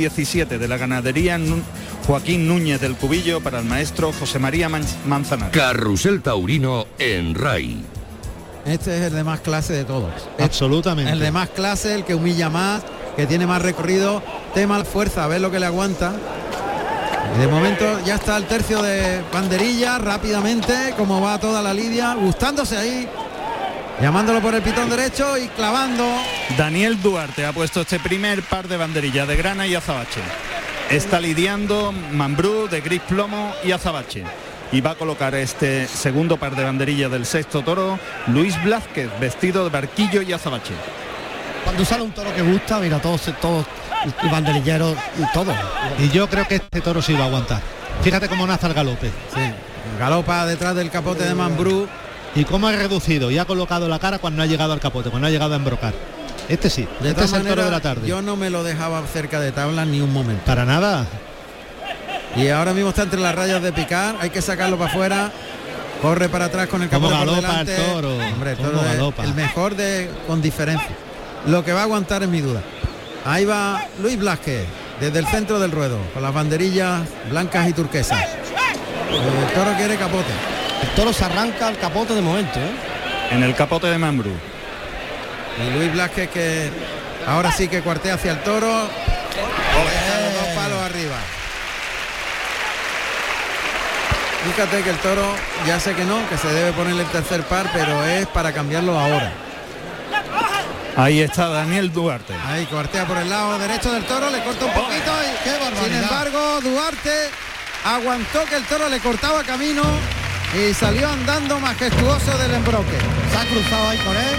17 de la ganadería Joaquín Núñez del Cubillo para el maestro José María Man- Manzanares. Carrusel Taurino en RAI. Este es el de más clase de todos. Absolutamente. El de más clase, el que humilla más, que tiene más recorrido, tema la fuerza, a ver lo que le aguanta. Y de momento ya está el tercio de banderilla, rápidamente, como va toda la lidia, gustándose ahí, llamándolo por el pitón derecho y clavando. Daniel Duarte ha puesto este primer par de banderillas de grana y azabache. Está lidiando Mambrú de gris plomo y azabache. Y va a colocar este segundo par de banderillas del sexto toro Luis Blázquez, vestido de barquillo y azabache. Cuando sale un toro que gusta, mira, todos, todos, banderilleros, y todo. Y yo creo que este toro sí va a aguantar. Fíjate cómo nace el galope. Sí, galopa detrás del capote de Mambrú. Y cómo ha reducido y ha colocado la cara cuando ha llegado al capote, cuando ha llegado a embrocar. Este sí, De este es el toro de la tarde. yo no me lo dejaba cerca de tabla ni un momento. Para nada. Y ahora mismo está entre las rayas de picar, hay que sacarlo para afuera. Corre para atrás con el capote por galopa el delante. toro, Hombre, el toro galopa. el mejor de con diferencia. Lo que va a aguantar es mi duda. Ahí va Luis Blasquez desde el centro del ruedo con las banderillas blancas y turquesas. El toro quiere capote. El toro se arranca al capote de momento, ¿eh? En el capote de Mambrú. Y Luis Blasquez que ahora sí que cuartea hacia el toro. Dos palos arriba. Fíjate que el toro ya sé que no, que se debe ponerle el tercer par, pero es para cambiarlo ahora. Ahí está Daniel Duarte. Ahí cuartea por el lado derecho del toro, le corta un poquito y ¡Qué barbaridad! sin embargo Duarte aguantó que el toro le cortaba camino y salió andando majestuoso del embroque. Se ha cruzado ahí con él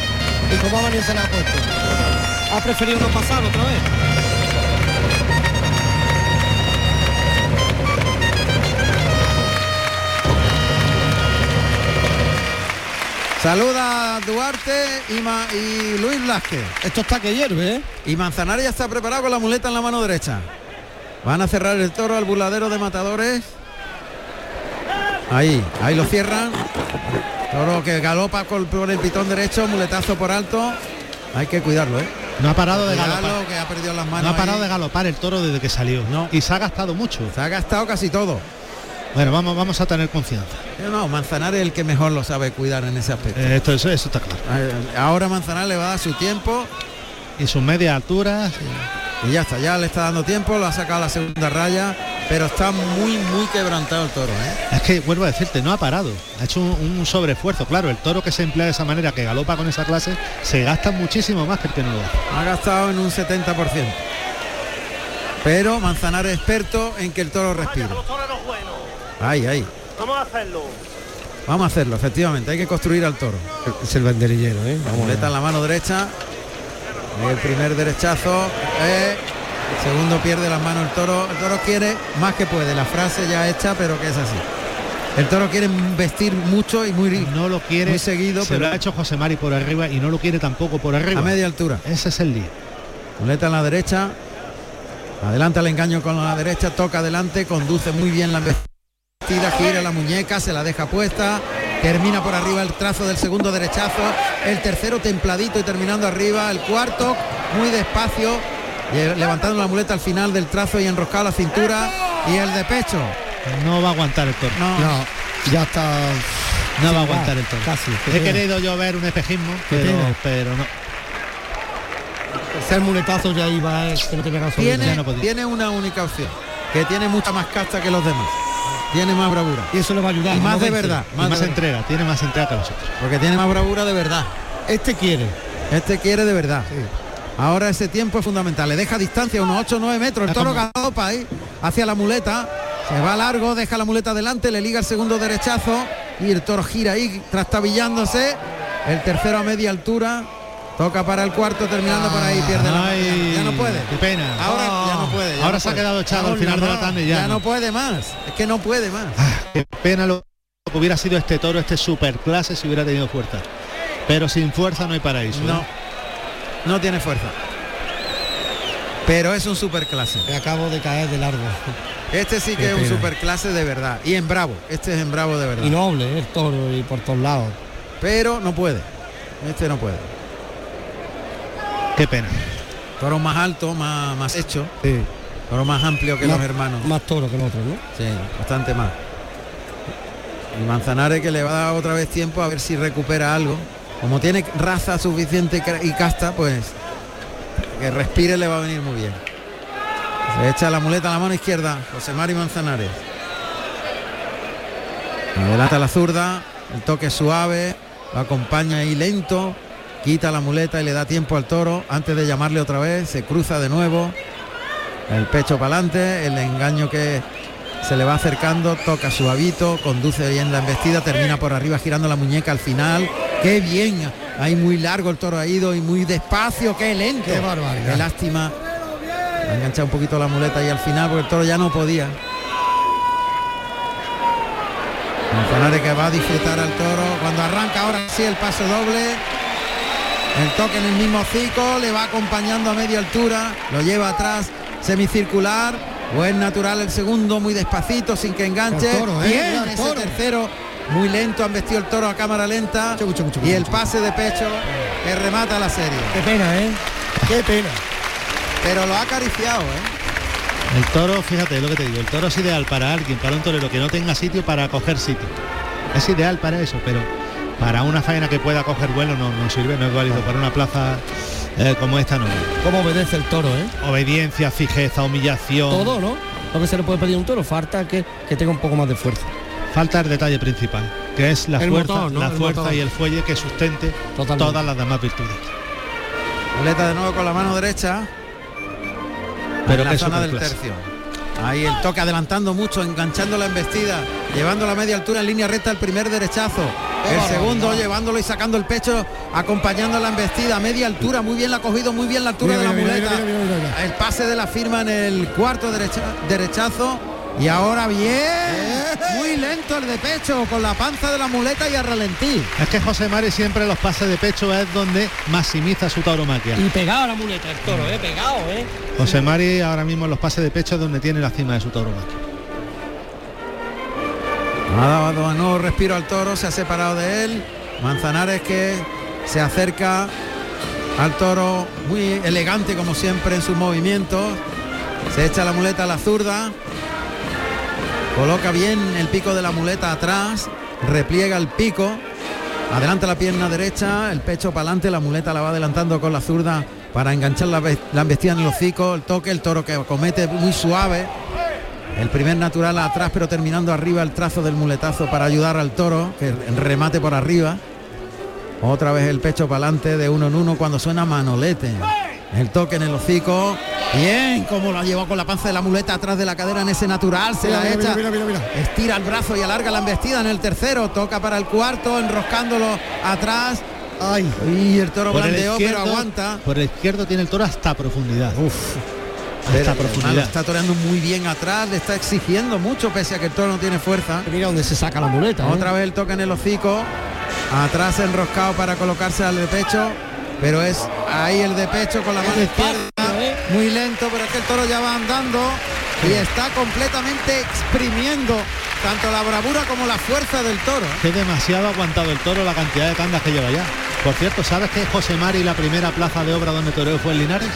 y como ha venido se le ha puesto. Ha preferido no pasar otra vez. Saluda a Duarte y, Ma- y Luis Blasquez. Esto está que hierve, ¿eh? Y Manzanares ya está preparado con la muleta en la mano derecha. Van a cerrar el toro al burladero de matadores. Ahí, ahí lo cierran. Toro que galopa con- por el pitón derecho, muletazo por alto. Hay que cuidarlo, ¿eh? No ha parado de galopar. que ha perdido las manos. No ha parado ahí. de galopar el toro desde que salió. No. Y se ha gastado mucho. Se ha gastado casi todo. Bueno, vamos, vamos a tener confianza. No, Manzanares es el que mejor lo sabe cuidar en ese aspecto. Eh, esto, eso, eso está claro. Eh, Ahora Manzanares le va a dar su tiempo Y sus medias alturas. y ya está, ya le está dando tiempo, lo ha sacado a la segunda raya, pero está muy, muy quebrantado el toro, ¿eh? Es que vuelvo a decirte, no ha parado. Ha hecho un, un sobreesfuerzo. Claro, el toro que se emplea de esa manera, que galopa con esa clase, se gasta muchísimo más que el que no lo hace. Ha gastado en un 70%. Pero Manzanares experto en que el toro respire. Ahí, ahí. Vamos a hacerlo. Vamos a hacerlo, efectivamente, hay que construir al toro. Es el banderillero, ¿eh? Muleta en la mano derecha. El primer derechazo. eh, segundo pierde las manos el toro. El toro quiere más que puede. La frase ya hecha, pero que es así. El toro quiere vestir mucho y muy, No lo quiere. muy seguido, se pero lo ha hecho José Mari por arriba y no lo quiere tampoco por arriba. a media altura. Ese es el lío. Muleta en la derecha. Adelanta el engaño con la derecha, toca adelante, conduce muy bien la embestida, gira la muñeca, se la deja puesta, termina por arriba el trazo del segundo derechazo, el tercero templadito y terminando arriba, el cuarto muy despacio, levantando la muleta al final del trazo y enroscado la cintura y el de pecho. No va a aguantar el toro. No, No, ya está. No va a aguantar el toro. casi, He querido yo ver un espejismo, pero, pero no. Ser muletazo ya iba, eh, que no tenía razón. tiene, ya no podía. tiene una única opción, que tiene mucha más casta que los demás. Tiene más bravura. Y eso le va a ayudar. Y más no de vence. verdad. Y Más, más de- entrega, tiene más entrega que nosotros. porque tiene más bravura de verdad. Este quiere. Este quiere de verdad. Ahora ese tiempo es fundamental. Le deja distancia, unos 8 o 9 metros. El toro galopa ahí hacia la muleta. Se va largo, deja la muleta adelante, le liga el segundo derechazo y el toro gira ahí, trastabillándose. El tercero a media altura. Toca para el cuarto, terminando por ahí, pierde la ya, ya no puede. Qué pena. Ahora ya no puede. ya Ahora no se ha puede. quedado echado al final de la tarde ya. Ya no. no puede más. Es que no puede más. Qué pena lo que hubiera sido este toro, este superclase si hubiera tenido fuerza. Pero sin fuerza no hay paraíso. No, ¿eh? No tiene fuerza. Pero es un superclase. Me acabo de caer de largo. Este sí que Qué es un pena. superclase de verdad. Y en bravo. Este es en bravo de verdad. Y noble, el toro y por todos lados. Pero no puede. Este no puede. Qué pena. Toro más alto, más, más hecho. Sí. Toro más amplio que más, los hermanos. Más toro que el otro, ¿no? Sí, bastante más. Y Manzanares que le va a dar otra vez tiempo a ver si recupera algo. Como tiene raza suficiente y ca- y casta, pues que respire le va a venir muy bien. Se echa la muleta a la mano izquierda, José Mari Manzanares. Adelanta la zurda, el toque suave, lo acompaña ahí lento, quita la muleta y le da tiempo al toro antes de llamarle otra vez, se cruza de nuevo, el pecho para adelante, el engaño que se le va acercando, toca suavito, conduce bien la embestida, termina por arriba girando la muñeca al final. Qué bien, ahí muy largo el toro ha ido y muy despacio, qué lento. Qué barbaridad. Qué lástima. Ha enganchado un poquito la muleta ahí al final porque el toro ya no podía. Manzanares que va a disfrutar al toro. Cuando arranca ahora sí el paso doble. El toque en el mismo hocico, le va acompañando a media altura, lo lleva atrás semicircular. Buen natural el segundo, muy despacito, sin que enganche. Toro, ¿eh? Bien, ese tercero, muy lento, han vestido el toro a cámara lenta. Mucho, mucho, mucho, y el pase de pecho que remata la serie. Qué pena, ¿eh? Qué pena. Pero lo ha acariciado, ¿eh? El toro, fíjate lo que te digo, el toro es ideal para alguien, para un torero que no tenga sitio para coger sitio. Es ideal para eso, pero para una faena que pueda coger vuelo no, no sirve, no es válido. Para una plaza eh, como esta no. Cómo obedece el toro, ¿eh? Obediencia, fijeza, humillación. Todo, ¿no? Lo que se le puede pedir a un toro, falta que, que tenga un poco más de fuerza. Falta el detalle principal, que es la El fuerza, motor, ¿no? la El fuerza motor. y el fuelle que sustente Totalmente. todas las demás virtudes. Muleta de nuevo con la mano derecha. Pero en la zona del tercio. Ahí el toque adelantando mucho, enganchando la embestida, llevando la media altura en línea recta el primer derechazo. El segundo llevándolo y sacando el pecho, acompañando la embestida a media altura, muy bien la ha cogido, muy bien la altura Mira, de la mira, mira, muleta. mira, mira, mira, mira. El pase de la firma en el cuarto derecha- derechazo. Y ahora bien, muy lento el de pecho, con la panza de la muleta y a ralentí. Es que José Mari siempre los pases de pecho es donde maximiza su tauromaquia. Y pegado a la muleta el toro, ¿eh? Pegado, ¿eh? José Mari ahora mismo en los pases de pecho es donde tiene la cima de su tauromaquia. Ha dado de nuevo respiro al toro, se ha separado de él. Manzanares que se acerca al toro, muy elegante como siempre en sus movimientos. Se echa la muleta a la zurda. Coloca bien el pico de la muleta atrás. Repliega el pico. Adelanta la pierna derecha, el pecho para adelante, la muleta la va adelantando con la zurda para enganchar la, la embestida en el hocico, el toque, el toro que comete muy suave. El primer natural atrás, pero terminando arriba el trazo del muletazo para ayudar al toro, que remate por arriba. Otra vez el pecho para adelante de uno en uno cuando suena manolete. El toque en el hocico. Bien, como lo ha llevado con la panza de la muleta atrás de la cadera en ese natural. Se Mira, la mira, echa. mira, mira, mira. Estira el brazo y alarga la embestida en el tercero. Toca para el cuarto, enroscándolo atrás. Ay, Y el toro Por el blandeó, pero izquierdo- aguanta. Por el izquierdo tiene el toro hasta profundidad. Uf. hasta profundidad. está toreando muy bien atrás, le está exigiendo mucho pese a que el toro no tiene fuerza. mira dónde se saca la muleta. ¿eh? Otra vez el toque en el hocico. Atrás enroscado para colocarse al de pecho. Pero es ahí el de pecho con la mano izquierda. ¿eh? Muy lento, pero es que el toro ya va andando y está completamente exprimiendo tanto la bravura como la fuerza del toro. Que demasiado ha aguantado el toro la cantidad de tandas que lleva ya. Por cierto, ¿sabes que José Mari la primera plaza de obra donde toreó fue en Linares?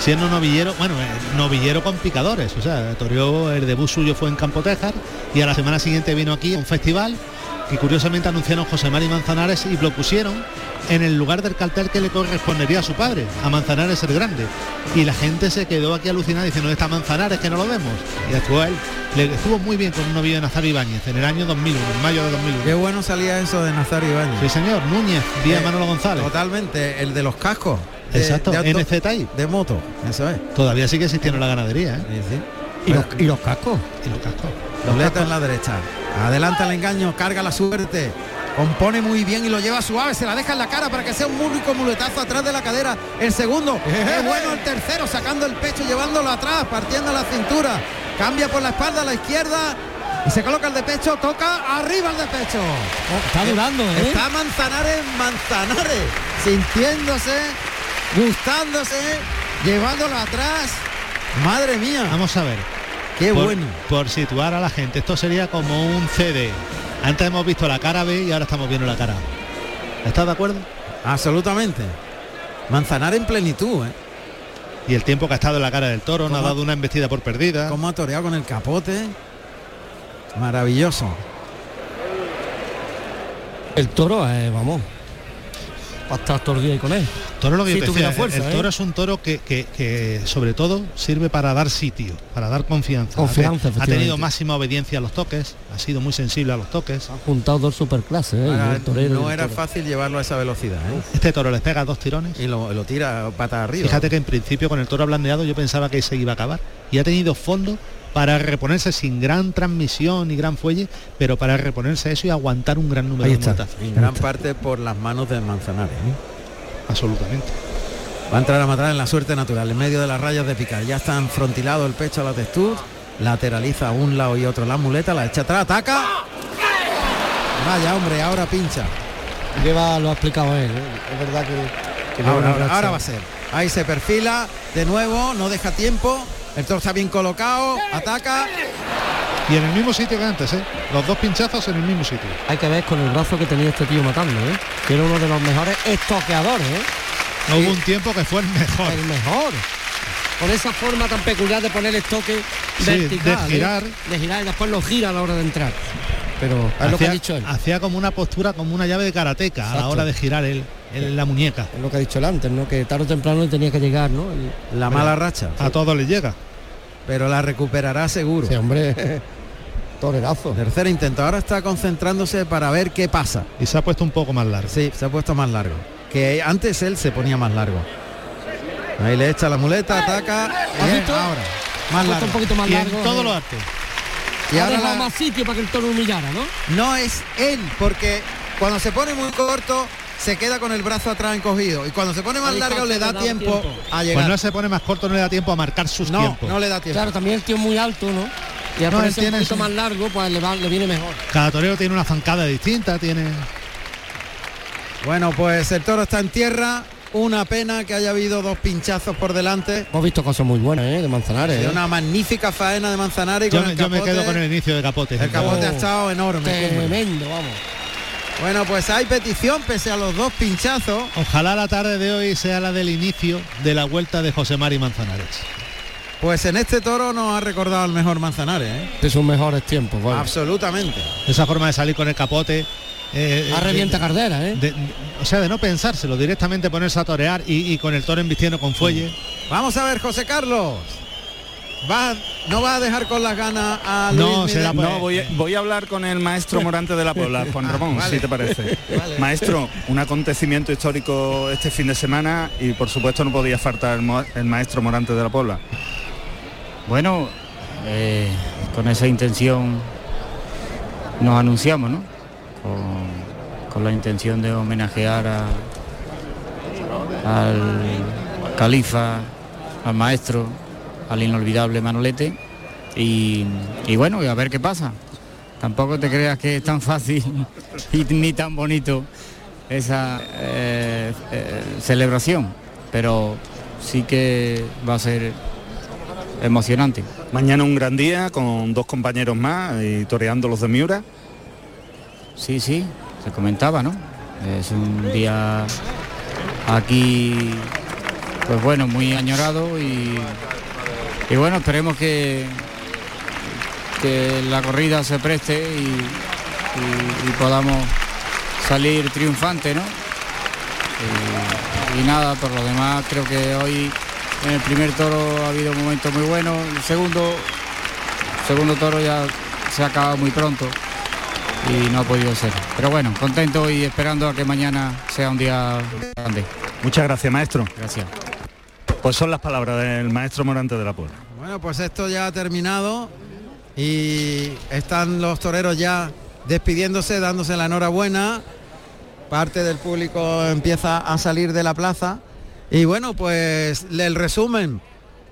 Siendo novillero, bueno, eh, novillero con picadores, o sea, toreó, el debut suyo fue en Campo Tejar y a la semana siguiente vino aquí a un festival que curiosamente anunciaron José Mari Manzanares y lo pusieron en el lugar del cartel que le correspondería a su padre, a Manzanares el Grande. Y la gente se quedó aquí alucinada diciendo, ¿dónde está Manzanares que no lo vemos? Y actuó él. Le estuvo muy bien con un novillo de Nazario Ibáñez en el año 2001, en mayo de 2001. Qué bueno salía eso de Nazario Ibáñez. Sí, señor, Núñez, Díaz Eh, Manolo González. Totalmente, el de los cascos. de- Exacto, de NZI. De moto, eso es. Todavía sigue existiendo la ganadería, ¿eh? Sí, sí. ¿Y, los, y los cascos. Y los cascos. Dobleta en la derecha. Adelanta el engaño, carga la suerte. Compone muy bien y lo lleva suave, se la deja en la cara para que sea un único muletazo atrás de la cadera. El segundo, es bueno el tercero, sacando el pecho, llevándolo atrás, partiendo la cintura. Cambia por la espalda a la izquierda y se coloca el de pecho, toca arriba el de pecho. Oh, está durando, ¿eh? Está Manzanares, Manzanares, sintiéndose, gustándose, llevándolo atrás. Madre mía, Vamos a ver. Qué por, bueno. por situar a la gente, esto sería como un CD. Antes hemos visto la cara B y ahora estamos viendo la cara A. ¿Estás de acuerdo? Absolutamente. Manzanar en plenitud, ¿eh? y el tiempo que ha estado en la cara del toro, no ha dado una embestida por perdida. Cómo ha toreado con el capote. Maravilloso. El toro, eh, vamos. Para estar todo el día ahí con él. Toro lo que yo te decía, fuerza, el ¿eh? toro es un toro que, que- que, sobre todo sirve para dar sitio, para dar confianza. Confianza, Ha tenido máxima obediencia a los toques, ha sido muy sensible a los toques. Ha juntado dos superclases, eh, Ahora, el torero y no el era toro. fácil llevarlo a esa velocidad. ¿eh? Este toro les pega dos tirones. Y lo, lo tira pata arriba. Fíjate que en principio con el toro blandeado yo pensaba que se iba a acabar y ha tenido fondo para reponerse sin gran transmisión ni gran fuelle, pero para reponerse eso y aguantar un gran número Ahí de está. en gran parte por las manos de Manzanares. ¿eh? Absolutamente. Va a entrar a matar en la suerte natural, en medio de las rayas de picar. Ya está enfrontilado el pecho a la textura. Lateraliza a un lado y otro la muleta, la echa atrás, ataca. Vaya hombre, ahora pincha. Lleva, lo ha explicado él. ¿eh? Es verdad que, ahora va a ser. Ahí se perfila de nuevo, no deja tiempo. El toro está bien colocado, ataca. Y en el mismo sitio que antes, ¿eh? Los dos pinchazos en el mismo sitio. Hay que ver con el brazo que tenía este tío matando, ¿eh? Que era uno de los mejores estoqueadores, ¿eh? No hubo un tiempo que fue el mejor. El mejor. Con esa forma tan peculiar de poner el toque Sí, vertical. de girar. ¿eh? De girar y después lo gira a la hora de entrar. Pero es lo que ha Hacía, dicho él. hacía como una postura, como una llave de karateca a la hora de girar el, el- la muñeca. Es lo que ha dicho él antes, ¿no? Que tarde o temprano le tenía que llegar, ¿no? El- La mala racha. A todos les llega. Pero la recuperará seguro. Ese hombre, torerazo. Tercer intento. Ahora está concentrándose para ver qué pasa. Y se ha puesto un poco más largo. Sí, se ha puesto más largo. Que antes él se ponía más largo. Ahí le echa la muleta, ataca. ¿Has Bien, visto? ahora. Más largo. un poquito más Y en todo lo arte. Y ha ahora dejado la- más sitio para que el toro humillara, ¿no? no es él, porque cuando se pone muy corto se queda con el brazo atrás encogido y cuando se pone más largo le le da da tiempo, tiempo. a Pues llegar. no se pone más corto, no le da tiempo a marcar sus no, tiempos. no le da tiempo. Claro, también el tío es muy alto, ¿no? Y al No, él ponerse un tiene poquito su- más largo, pues le, va- le viene mejor. Cada torero tiene una zancada distinta, tiene. Bueno, pues el toro está en tierra. Una pena que haya habido dos pinchazos por delante. Hemos visto cosas muy buenas, ¿eh? De Manzanares. De ¿eh? una magnífica faena de Manzanares y Yo, con me- el yo me quedo con el inicio de capote. El capote ha Oh, estado enorme. Tremendo, vamos. Bueno, pues hay petición pese a los dos pinchazos. Ojalá la tarde de hoy sea la del inicio de la vuelta de José Mari Manzanares. Pues en este toro nos ha recordado el mejor Manzanares, ¿eh? De sus mejores tiempos, vale. Absolutamente. Esa forma de salir con el capote. Eh, A eh, revienta Cardera, ¿eh? de- de- o sea, de no pensárselo, directamente ponerse a torear y, y con el toro embistiendo con fuelle. Vamos a ver, José Carlos. Va, no va a dejar con las ganas a No, será? No, voy, a- voy a hablar con el maestro Morante de la Puebla, Juan Ramón, vale. si te parece. Vale. Maestro, un acontecimiento histórico este fin de semana y por supuesto no podía faltar el maestro Morante de la Puebla. Bueno, eh, con esa intención nos anunciamos, ¿no? Con, la intención de homenajear a- al califa, al maestro, al inolvidable Manolete y, bueno, a ver qué pasa. Tampoco te creas que es tan fácil y ni tan bonito esa eh, eh, celebración, pero sí que va a ser emocionante. Mañana un gran día con dos compañeros más y toreando los de Miura. Sí, sí, se comentaba, ¿no? Es un día aquí, pues bueno, muy añorado y, y bueno, esperemos que, que la corrida se preste y, podamos salir triunfante, ¿no? Y, nada, por lo demás creo que hoy en el primer toro ha habido momentos muy buenos, el segundo, segundo toro ya se ha acabado muy pronto y no ha podido ser. Pero bueno, contento y esperando a que mañana sea un día grande. Muchas gracias, maestro. Gracias. Pues son las palabras del maestro Morante de la Puebla. Bueno, pues esto ya ha terminado y están los toreros ya despidiéndose, dándose la enhorabuena. Parte del público empieza a salir de la plaza. Y bueno, pues el resumen.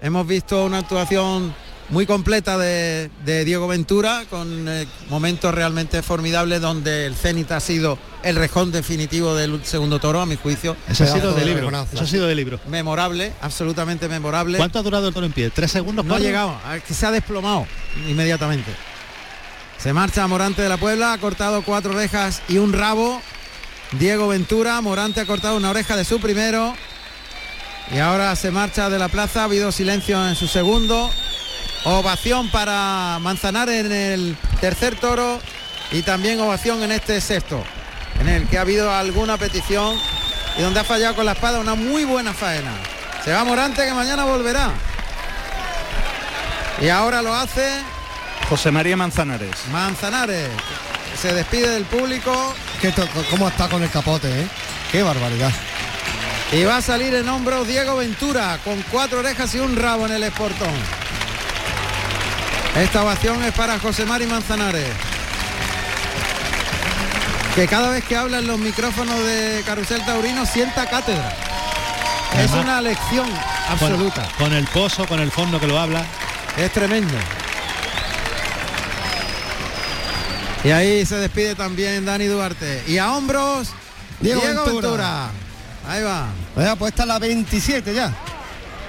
Hemos visto una actuación muy completa de, de Diego Ventura, con eh, momentos realmente formidables donde el Cenit ha sido el rejón definitivo del segundo toro, a mi juicio. Eso ha sido de de libro. Eso ha sido de libro. Memorable, absolutamente memorable. ¿Cuánto ha durado el toro en pie? ¿Tres segundos? No ha llegado, a- que se ha desplomado inmediatamente. Se marcha Morante de la Puebla, ha cortado cuatro orejas y un rabo. Diego Ventura, Morante ha cortado una oreja de su primero. Y ahora se marcha de la plaza, ha habido silencio en su segundo. Ovación para Manzanares en el tercer toro y también ovación en este sexto, en el que ha habido alguna petición y donde ha fallado con la espada una muy buena faena. Se va Morante que mañana volverá. Y ahora lo hace José María Manzanares. Manzanares. Se despide del público Que ¿Cómo está con el capote, eh? Qué barbaridad. y va a salir en hombros Diego Ventura con cuatro orejas y un rabo en el esportón. Esta ovación es para José Mari Manzanares. Que cada vez que habla en los micrófonos de Carrusel Taurino sienta cátedra. Es una lección absoluta. Con, el pozo, con el fondo que lo habla. Es tremendo. Y ahí se despide también Dani Duarte. Y a hombros, Diego, Diego Ventura. Ventura. Ahí va. Vaya, pues está la 27 ya.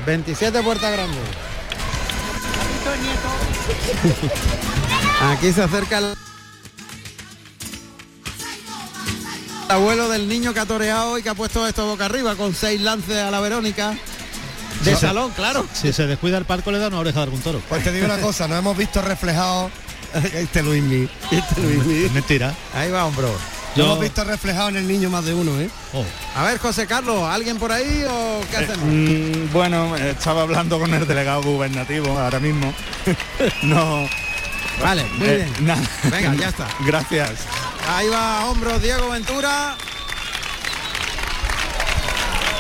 27 Puerta Grande. Aquí se acerca el abuelo del niño que ha toreado y que ha puesto esto boca arriba con seis lances a la Verónica. De salón, claro. Si se descuida el palco le da una oreja de algún toro. Pues te digo una cosa, nos hemos visto reflejado este Luismi. Este Luismi. Es mentira. Ahí va, hombro. Lo Yo- hemos visto reflejado en el niño más de uno, ¿eh? Oh, A ver, José Carlos, ¿alguien por ahí o qué hacemos? Mm, bueno, estaba hablando con el delegado gubernativo ahora mismo. no. Vale, muy eh, bien. nada. Venga, ya está. Gracias. Ahí va a hombros Diego Ventura.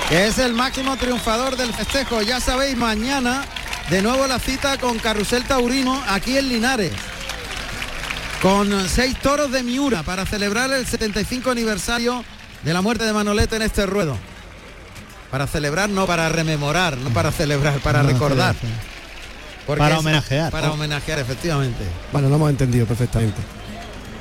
Que es el máximo triunfador del festejo. Ya sabéis, mañana de nuevo la cita con Carrusel Taurino aquí en Linares. Con seis toros de Miura para celebrar el 75 aniversario de la muerte de Manolete en este ruedo. Para celebrar, no para rememorar, no para celebrar, para No, recordar. sí, sí. Porque Para es- homenajear. Para homenajear, efectivamente. Bueno, lo hemos entendido perfectamente.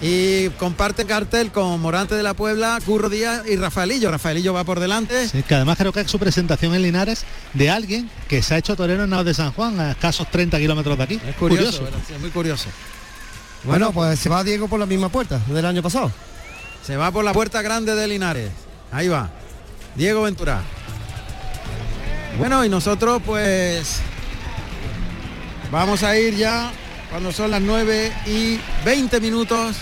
Y comparte cartel con Morante de la Puebla, Curro Díaz y Rafaelillo. Rafaelillo va por delante. Sí, que además creo que es su presentación en Linares de alguien que se ha hecho torero en Navas de San Juan, a escasos 30 kilómetros de aquí. Es curioso, ¿verdad? Sí, es muy curioso. Bueno, pues se va Diego por la misma puerta del año pasado. Se va por la puerta grande de Linares. Ahí va. Diego Ventura. Bueno, y nosotros pues vamos a ir ya cuando son las 9 y 20 minutos.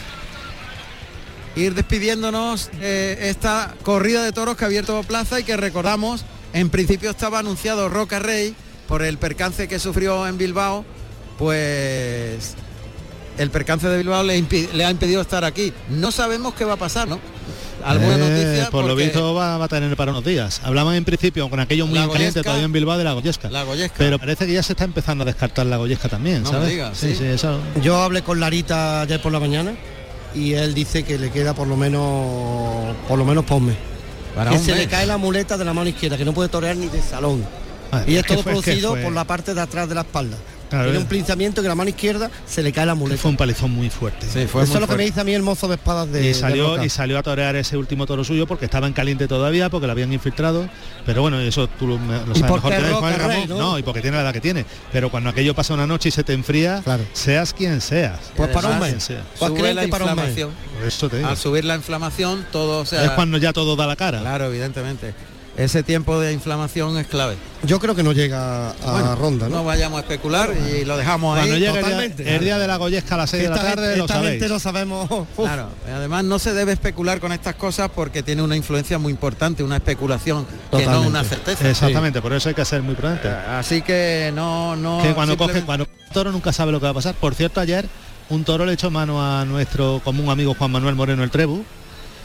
Ir despidiéndonos de esta corrida de toros que ha abierto plaza y que recordamos, en principio estaba anunciado Roca Rey por el percance que sufrió en Bilbao, pues el percance de Bilbao le, ha impedido estar aquí. No sabemos qué va a pasar, ¿no? Alguna Eh, noticia. por lo visto va, va a tener para unos días. Hablaban en principio con aquello muy caliente todavía en Bilbao de la Goyesca. La Goyesca. Pero parece que ya se está empezando a descartar la Goyesca también, No me ¿sabes? digas, sí, sí. sí, eso. Yo hablé con Larita ayer por la mañana y él dice que le queda por lo menos por lo menos posme. Para que un se mes. le cae la muleta de la mano izquierda, que no puede torear ni de salón. Y es todo fue- producido por la parte de atrás de la espalda. Claro, Tiene un pinzamiento que la mano izquierda se le cae la muleta. Fue un palizón muy fuerte. Sí, fue Eso muy es lo que me dice a mí el mozo de espadas de y salió y salió a torear ese último toro suyo porque estaba en caliente todavía porque lo habían infiltrado pero bueno eso tú lo, lo sabes Y mejor porque que Rey, Ramón. ¿no? y porque tiene la edad que tiene pero cuando aquello pasa una noche y se te enfría Claro. seas quien seas Pues para un mes. sea. Pues Sube creen la que para un mes. inflamación. Eso te digo. Al subir la inflamación, todo o sea, es cuando ya todo da la cara Claro, evidentemente. Ese tiempo de inflamación es clave. Yo creo que no llega a Bueno, ronda, ¿no? No vayamos a especular y lo dejamos cuando ahí. el día, totalmente. el día de la Goyesca a las 6 de la Esta tarde gente- lo esta sabéis gente no sabemos. Uf. Claro, además no se debe especular con estas cosas porque tiene una influencia muy importante, una especulación, que no una certeza. exactamente por eso hay que ser muy prudente Así que no, no. que cuando coge simplemente- cuando coge un toro nunca sabe lo que va a pasar por cierto ayer un toro le echó mano a nuestro común amigo Juan Manuel Moreno el Trebu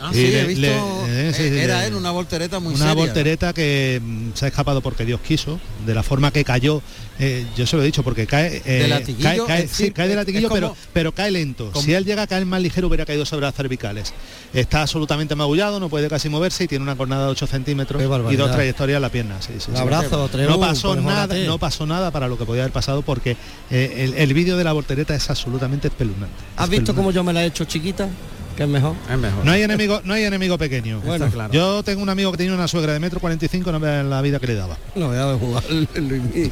Ah, sí, le- he visto. le- eh, sí, era él una voltereta muy una seria. voltereta que mm, se ha escapado porque Dios quiso, de la forma que cayó, eh, yo se lo he dicho, porque cae, eh, De latiguillo, cae, cae- sí, cae de latiguillo, como- pero, pero cae lento. como- Si él llega a caer más ligero hubiera caído sobre las cervicales. Está absolutamente magullado, no puede casi moverse y tiene una cornada de 8 centímetros y dos trayectorias en la pierna. sí, sí, Un sí. abrazo, No pasó pues nada, no pasó nada para lo que podía haber pasado porque eh, el, el vídeo de la voltereta es absolutamente espeluznante. ¿Has visto cómo yo me la he hecho chiquita? Que es mejor. Es mejor. No hay enemigo, no hay enemigo pequeño. Bueno, claro. Yo tengo un amigo que tenía una suegra de metro 45, no vean la vida que le daba. No voy a jugar.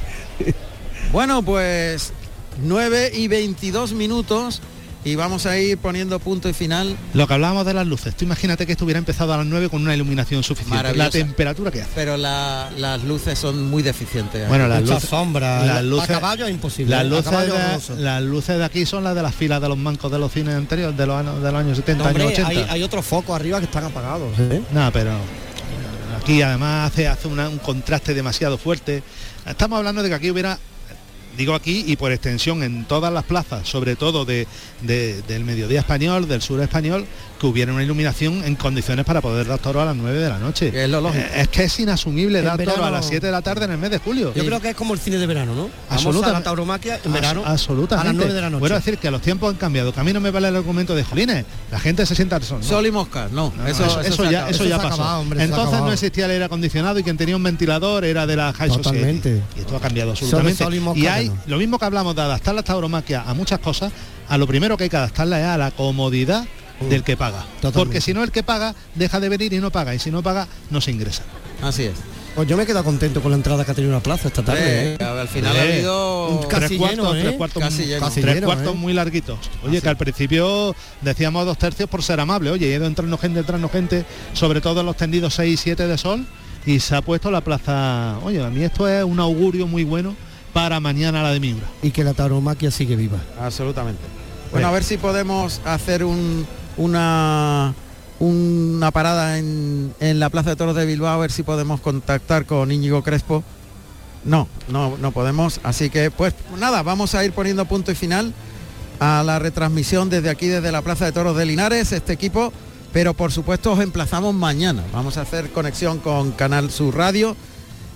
Bueno, pues 9 y 22 minutos y vamos a ir poniendo punto y final. Lo que hablábamos de las luces, tú imagínate que esto hubiera empezado a las 9 con una iluminación suficiente. La temperatura que hace. Pero la- las luces son muy deficientes. Bueno, las luces, sombra. las A luces, caballo es imposible. Las A luces, caballo de, las luces de aquí son las de las filas de los mancos de los cines anteriores, de los, años- de los años 70, No, hombre, años 80. hay, hay otros focos arriba que están apagados. ¿eh? No, pero aquí además hace, hace una- un contraste demasiado fuerte. Estamos hablando de que aquí hubiera, digo aquí y por extensión en todas las plazas, sobre todo de, de- del mediodía español, del sur español, que hubiera una iluminación en condiciones para poder dar toro a las 9 de la noche. Es lo lógico. Eh, es que es inasumible En dar toro a verano- las 7 de la tarde en el mes de julio. Yo creo que es como el cine de verano, ¿no? Vamos a Absolutamente. la tauromaquia en As- verano. absolutamente. A las 9 de la noche. Quiero decir que los tiempos han cambiado, que a mí no me vale el argumento de Jolines, la gente se sienta al sol. ¿no? Sol y moscas, no. No, eso, eso, eso se ya, eso Eso ya pasó. acabado, hombre, Entonces no existía el aire acondicionado y quien tenía un ventilador era de la high Totalmente. society. Y esto ha cambiado Sol, absolutamente. sol y mosca y hay no. lo mismo que hablamos de adaptar la tauromaquia a muchas cosas, a lo primero que hay que adaptarla es a la comodidad del que paga. Totalmente. Porque si no el que paga deja de venir y no paga y si no paga no se ingresa. Así es. Pues yo me he quedado contento con la entrada que ha tenido una plaza esta tarde. Eh, ¿eh? al final Eh, ha habido un Casi tres cuartos, lleno, ¿eh? tres cuartos, Casi lleno. Casi tres lleno, cuartos ¿eh? muy larguitos. Oye, que al principio decíamos dos tercios por ser amable. Oye, he ido entrando gente, entrando gente, sobre todo en los tendidos 6 y 7 de sol, y se ha puesto la plaza. Oye, a mí esto es un augurio muy bueno para mañana la de Miura. Y que la tauromaquia sigue viva. Absolutamente. Bueno, a ver si podemos hacer un- una una parada en, en la Plaza de Toros de Bilbao, a ver si podemos contactar con Íñigo Crespo. No, no, no podemos. Así que, pues nada, vamos a ir poniendo punto y final a la retransmisión desde aquí, desde la Plaza de Toros de Linares, este equipo. Pero por supuesto os emplazamos mañana. Vamos a hacer conexión con Canal Sur Radio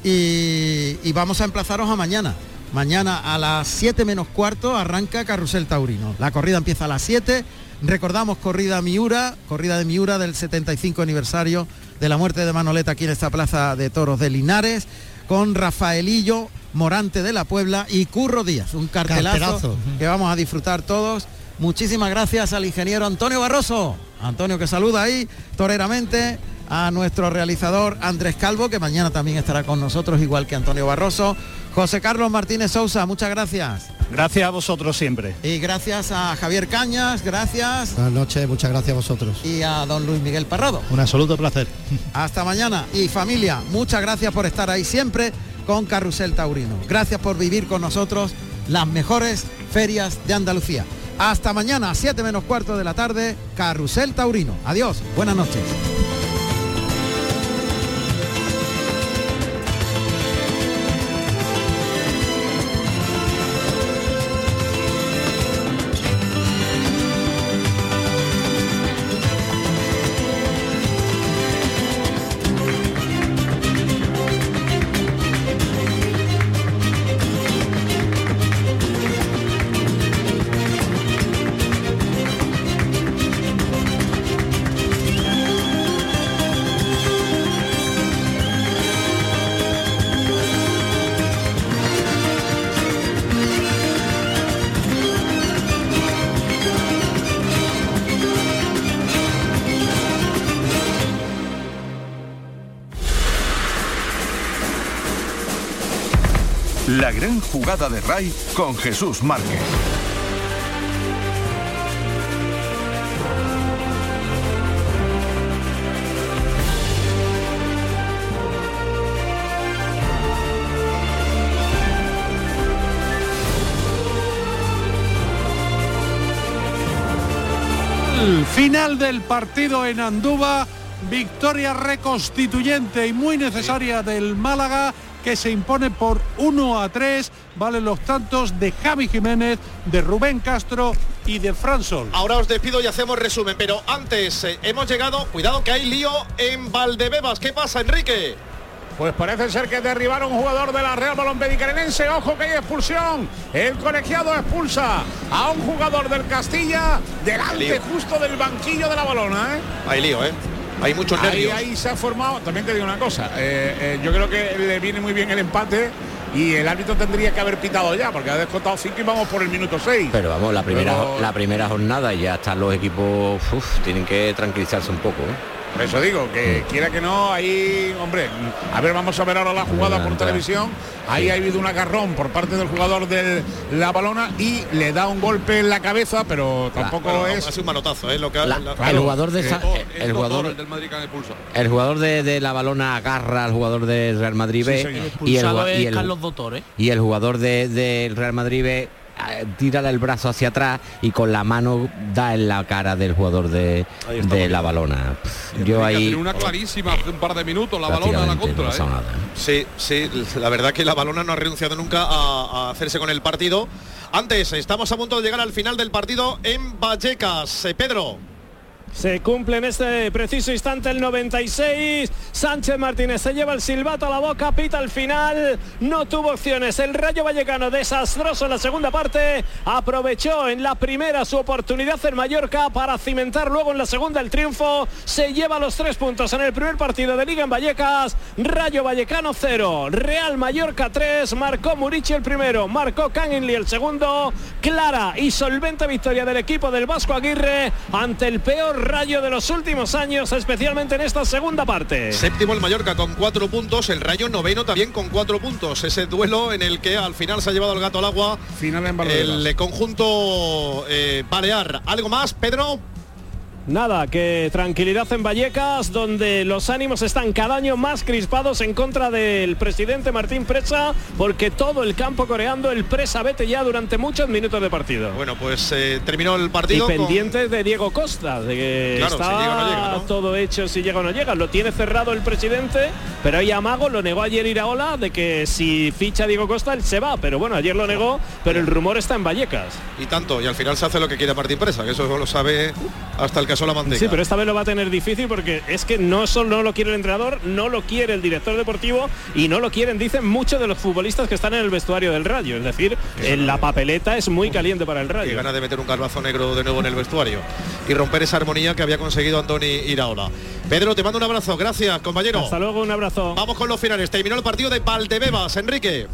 y, y vamos a emplazaros a mañana. Mañana a las 7 menos cuarto arranca Carrusel Taurino. La corrida empieza a las 7. Recordamos corrida Miura, corrida de Miura del 75 aniversario de la muerte de Manoleta aquí en esta plaza de toros de Linares, con Rafaelillo, Morante de la Puebla y Curro Díaz. Un cartelazo, Cartelazo. que vamos a disfrutar todos. Muchísimas gracias al ingeniero Antonio Barroso. Antonio que saluda ahí toreramente a nuestro realizador Andrés Calvo, que mañana también estará con nosotros, igual que Antonio Barroso. José Carlos Martínez Sousa, muchas gracias. Gracias a vosotros siempre. Y gracias a Javier Cañas, gracias. Buenas noches, muchas gracias a vosotros. Y a don Luis Miguel Parrado. Un absoluto placer. Hasta mañana. Y familia, muchas gracias por estar ahí siempre con Carrusel Taurino. Gracias por vivir con nosotros las mejores ferias de Andalucía. Hasta mañana, 7 menos cuarto de la tarde, Carrusel Taurino. Adiós, buenas noches. Jugada de Ray con Jesús Márquez. El final del partido en Andúba, victoria reconstituyente y muy necesaria del Málaga que se impone por 1 a 3, valen los tantos de Javi Jiménez, de Rubén Castro y de Fran Sol. Ahora os despido y hacemos resumen, pero antes eh, hemos llegado, cuidado que hay lío en Valdebebas. ¿Qué pasa, Enrique? Pues parece ser que derribaron un jugador de la Real Balompedicarenense. Ojo que hay expulsión. El colegiado expulsa a un jugador del Castilla delante justo del banquillo de la balona. ¿eh? Hay lío, ¿eh? Hay muchos Ahí, nervios. ahí se ha formado. También te digo una cosa. eh, eh, yo creo que le viene muy bien el empate y el árbitro tendría que haber pitado ya porque ha descontado 5 y vamos por el minuto 6. Pero vamos, la primera, la primera jornada ya están los equipos, uf, tienen que tranquilizarse un poco. ¿eh? Por eso digo que quiera que no, ahí, hombre, a ver, vamos a ver ahora la jugada por televisión. Ahí ha habido un agarrón por parte del jugador de la balona y le da un golpe en la cabeza, pero tampoco Bueno, es. Ha sido un manotazo, ¿eh? Lo que ha- La- la- el jugador de esa- el jugador del Madrid que han expulsado. el jugador de, de la balona agarra al jugador del Real Madrid B Sí, y, el, y el- Carlos Doctor, ¿eh? y el jugador de- del Real Madrid B tira el brazo hacia atrás y con la mano da en la cara del jugador de, de la balona. Pff, Yo ahí una clarísima hace un par de minutos, la balona a la no contra. ¿eh? Sí, sí, la verdad que la balona no ha renunciado nunca a, a hacerse con el partido. Antes, estamos a punto de llegar al final del partido en Vallecas. Eh, Pedro. Se cumple en este preciso instante el 96. Sánchez Martínez se lleva el silbato a la boca, pita al final. No tuvo opciones. El Rayo Vallecano desastroso en la segunda parte. Aprovechó en la primera su oportunidad en Mallorca para cimentar luego en la segunda el triunfo. Se lleva los tres puntos en el primer partido de Liga en Vallecas. Rayo Vallecano 0. Real Mallorca 3. Marcó Murici el primero. Marcó Canginli el segundo. Clara y solvente victoria del equipo del Vasco Aguirre ante el peor rayo de los últimos años, especialmente en esta segunda parte. Séptimo el Mallorca con cuatro puntos, el Rayo noveno también con cuatro puntos. Ese duelo en el que al final se ha llevado el gato al agua Final en Valdebebas. el conjunto eh, balear. ¿Algo más, Pedro? Nada, que tranquilidad en Vallecas, donde los ánimos están cada año más crispados en contra del presidente Martín Presa, porque todo el campo coreando el Presa vete ya durante muchos minutos de partido. Bueno, pues eh, terminó el Y partido. con- pendientes de Diego Costa, de que Claro, si está llega o no llega, ¿no? todo hecho si llega o no llega. Lo tiene cerrado el presidente, pero hay amago, lo negó ayer Iraola, de que si ficha Diego Costa él se va. Pero bueno, ayer lo negó, pero el rumor está en Vallecas. Y tanto, y al final se hace lo que quiere Martín Presa, que eso lo sabe hasta el caso la manteca. Sí, pero esta vez lo va a tener difícil porque es que no solo no lo quiere el entrenador, no lo quiere el director deportivo y no lo quieren, dicen muchos de los futbolistas que están en el vestuario del Rayo. Es decir, en la papeleta es muy caliente para el Rayo. gana de meter un garbazo negro de nuevo en el vestuario y romper esa armonía que había conseguido Antoni Iraola. Pedro, te mando un abrazo, gracias, compañero. Hasta luego, un abrazo. Vamos con los finales. Terminó el partido de Valdebebas, Enrique.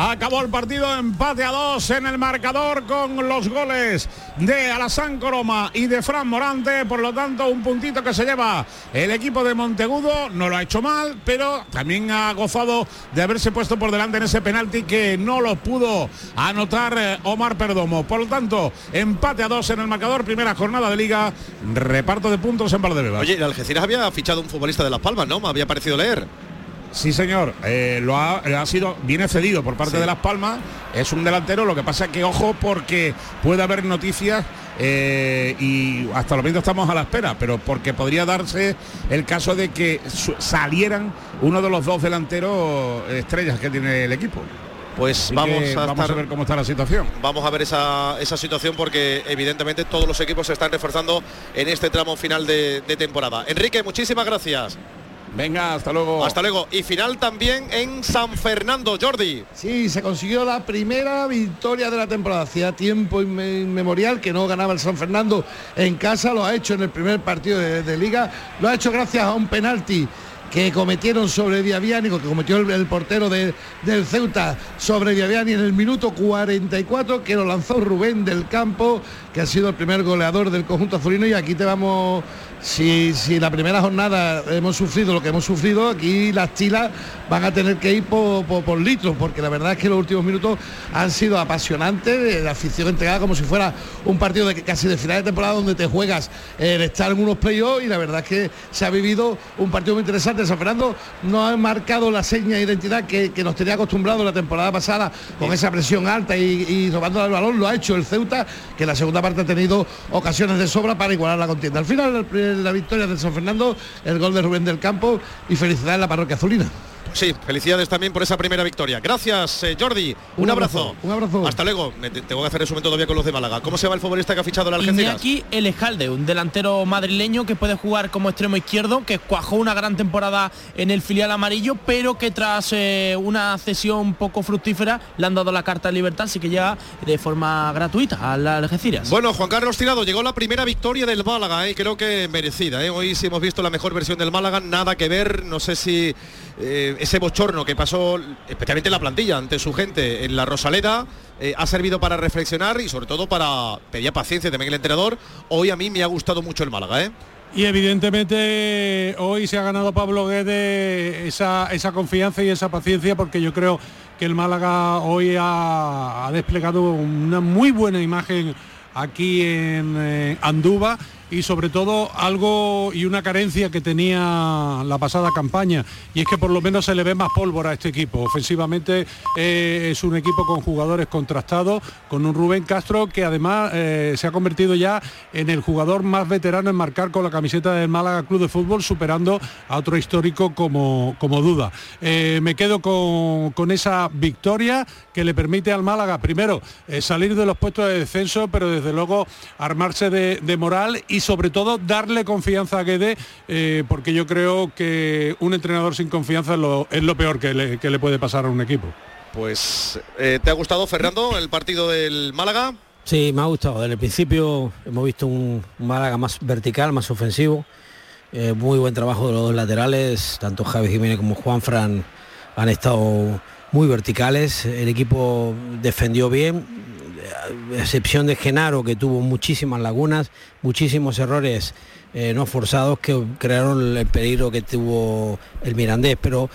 Acabó el partido empate a dos en el marcador con los goles de Alasán Coroma y de Fran Morante. Por lo tanto, un puntito que se lleva el equipo de Montegudo. No lo ha hecho mal, pero también ha gozado de haberse puesto por delante en ese penalti que no lo pudo anotar eh, Omar Perdomo. Por lo tanto, empate a dos en el marcador. Primera jornada de liga. Reparto de puntos en Valdebebas. Oye, el Algeciras había fichado un futbolista de Las Palmas, ¿no? Me había parecido leer. Sí, señor. Eh, lo ha, ha sido viene cedido por parte Sí. de Las Palmas. Es un delantero. Lo que pasa es que ojo porque puede haber noticias eh, y hasta lo menos estamos a la espera, pero porque podría darse el caso de que salieran uno de los dos delanteros estrellas que tiene el equipo. Pues Así vamos a vamos estar- a ver cómo está la situación. Vamos a ver esa, esa situación porque evidentemente todos los equipos se están reforzando en este tramo final de, de temporada. Enrique, muchísimas gracias. Venga, hasta luego. Hasta luego. Y final también en San Fernando, Jordi. Sí, se consiguió la primera victoria de la temporada. Hacía tiempo inme- inmemorial que no ganaba el San Fernando en casa, lo ha hecho en el primer partido de, de liga, lo ha hecho gracias a un penalti que cometieron sobre Diabiánico, que cometió el, el portero de- del Ceuta sobre Diabiani en el minuto 44, que lo lanzó Rubén del Campo, que ha sido el primer goleador del conjunto azulino y aquí te vamos, si, si la primera jornada hemos sufrido lo que hemos sufrido, aquí las chilas van a tener que ir por, litros, porque la verdad es que los últimos minutos han sido apasionantes, la afición entregada como si fuera un partido de casi de final de temporada donde te juegas el estar en unos playoffs y la verdad es que se ha vivido un partido muy interesante. San Fernando no ha marcado la seña de identidad que, nos tenía acostumbrado la temporada pasada con esa presión alta y, y robando el balón, lo ha hecho el Ceuta, que en la segunda parte ha tenido ocasiones de sobra para igualar la contienda. Al final la victoria del San Fernando, el gol de Rubén del Campo y felicidad en la parroquia azulina. Sí, felicidades también por esa primera victoria. Gracias, eh, Jordi. Un, Un abrazo. abrazo, un abrazo. Hasta luego. Me te- tengo que hacer resumen todavía con los de Málaga. ¿Cómo se llama el futbolista que ha fichado el Algeciras? Iñaki Elejalde, un delantero madrileño que puede jugar como extremo izquierdo, que cuajó una gran temporada en el filial amarillo, pero que tras eh, una cesión poco fructífera le han dado la carta de libertad, así que llega de forma gratuita al Algeciras. Bueno, Juan Carlos Tirado, llegó la primera victoria del Málaga, ¿eh? creo que merecida. ¿eh? Hoy sí hemos visto la mejor versión del Málaga, nada que ver, no sé si eh, ese bochorno que pasó, especialmente la plantilla, ante su gente en la Rosaleda, eh, ha servido para reflexionar y sobre todo para pedir paciencia también el entrenador. Hoy a mí me ha gustado mucho el Málaga. ¿eh? Y evidentemente hoy se ha ganado Pablo Guede esa, confianza y esa paciencia porque yo creo que el Málaga hoy ha, ha desplegado una muy buena imagen aquí en eh, Andúba y sobre todo algo y una carencia que tenía la pasada campaña y es que por lo menos se le ve más pólvora a este equipo. Ofensivamente eh, es un equipo con jugadores contrastados, con un Rubén Castro que además eh, se ha convertido ya en el jugador más veterano en marcar con la camiseta del Málaga Club de Fútbol, superando a otro histórico como, como Duda. Eh, me quedo con, con esa victoria que le permite al Málaga primero salir de los puestos de descenso, pero desde luego armarse de, de moral y sobre todo darle confianza a Guede, eh, porque yo creo que un entrenador sin confianza es lo, es lo peor que le, que le, puede pasar a un equipo. Pues, eh, ¿te ha gustado, Fernando, el partido del Málaga? Sí, me ha gustado. Desde el principio hemos visto un, Málaga más vertical, más ofensivo. Eh, muy buen trabajo de los dos laterales, tanto Javi Jiménez como Juan Fran han estado muy verticales. El equipo defendió bien, excepción de Genaro, que tuvo muchísimas lagunas, muchísimos errores eh, no forzados que crearon el peligro que tuvo el Mirandés, pero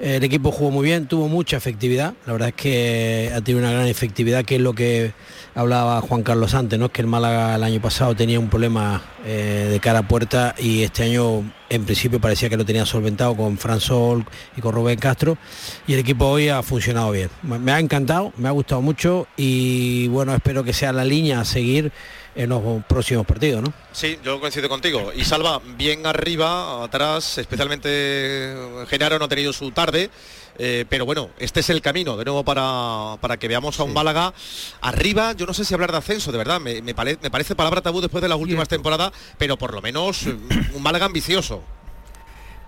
eh, el equipo jugó muy bien, tuvo mucha efectividad, la verdad es que ha tenido una gran efectividad, que es lo que hablaba Juan Carlos antes, ¿no? es que el Málaga el año pasado tenía un problema eh, de cara a puerta y este año en principio parecía que lo tenía solventado con Fran Sol y con Rubén Castro y el equipo hoy ha funcionado bien. Me ha encantado, me ha gustado mucho y bueno, espero que sea la línea a seguir en los próximos partidos, ¿no? Sí, yo coincido contigo. Y Salva bien arriba, atrás, especialmente Genaro no ha tenido su tarde. Eh, pero bueno, este es el camino de nuevo para, para que veamos a un Málaga arriba. Yo no sé si hablar de ascenso, de verdad, me, me, me parece palabra tabú después de las últimas temporadas, pero por lo menos un Málaga ambicioso.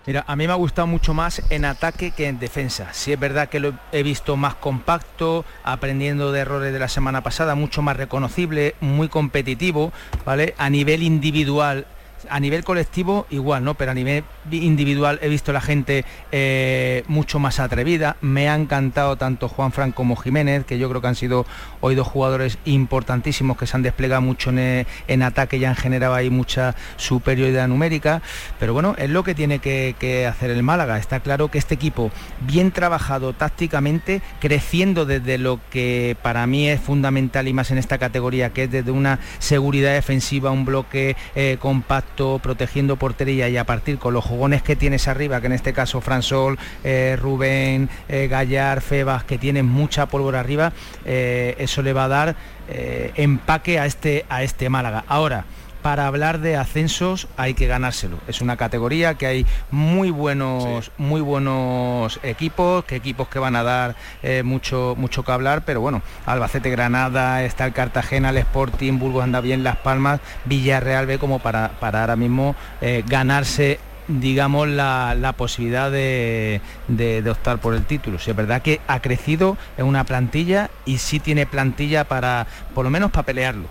Mira, a mí me ha gustado mucho más en ataque que en defensa. Sí es verdad que lo he visto más compacto, aprendiendo de errores de la semana pasada, mucho más reconocible, muy competitivo, ¿vale? A nivel individual a nivel colectivo igual, ¿no? Pero a nivel individual he visto la gente eh, mucho más atrevida. Me ha encantado tanto Juan Fran como Jiménez, que yo creo que han sido hoy dos jugadores importantísimos que se han desplegado mucho en, ataque y han generado ahí mucha superioridad numérica. Pero bueno, es lo que tiene que, que, hacer el Málaga. Está claro que este equipo, bien trabajado tácticamente, creciendo desde lo que para mí es fundamental y más en esta categoría, que es desde una seguridad defensiva, un bloque eh, compacto protegiendo portería y a partir con los jugones que tienes arriba, que en este caso Fransol, eh, Rubén, eh, Gallar, Febas, que tienen mucha pólvora arriba, eh, eso le va a dar eh, empaque a este, a este Málaga. Ahora, para hablar de ascensos hay que ganárselo. Es una categoría que hay muy buenos, sí. muy buenos equipos, que equipos que van a dar eh, mucho, mucho que hablar, pero bueno, Albacete Granada, está el Cartagena, el Sporting, Burgos anda bien, Las Palmas, Villarreal ve como para, para ahora mismo eh, ganarse digamos la, la posibilidad de, de, de, optar por el título. Si es verdad que ha crecido en una plantilla y sí tiene plantilla para, por lo menos para pelearlo.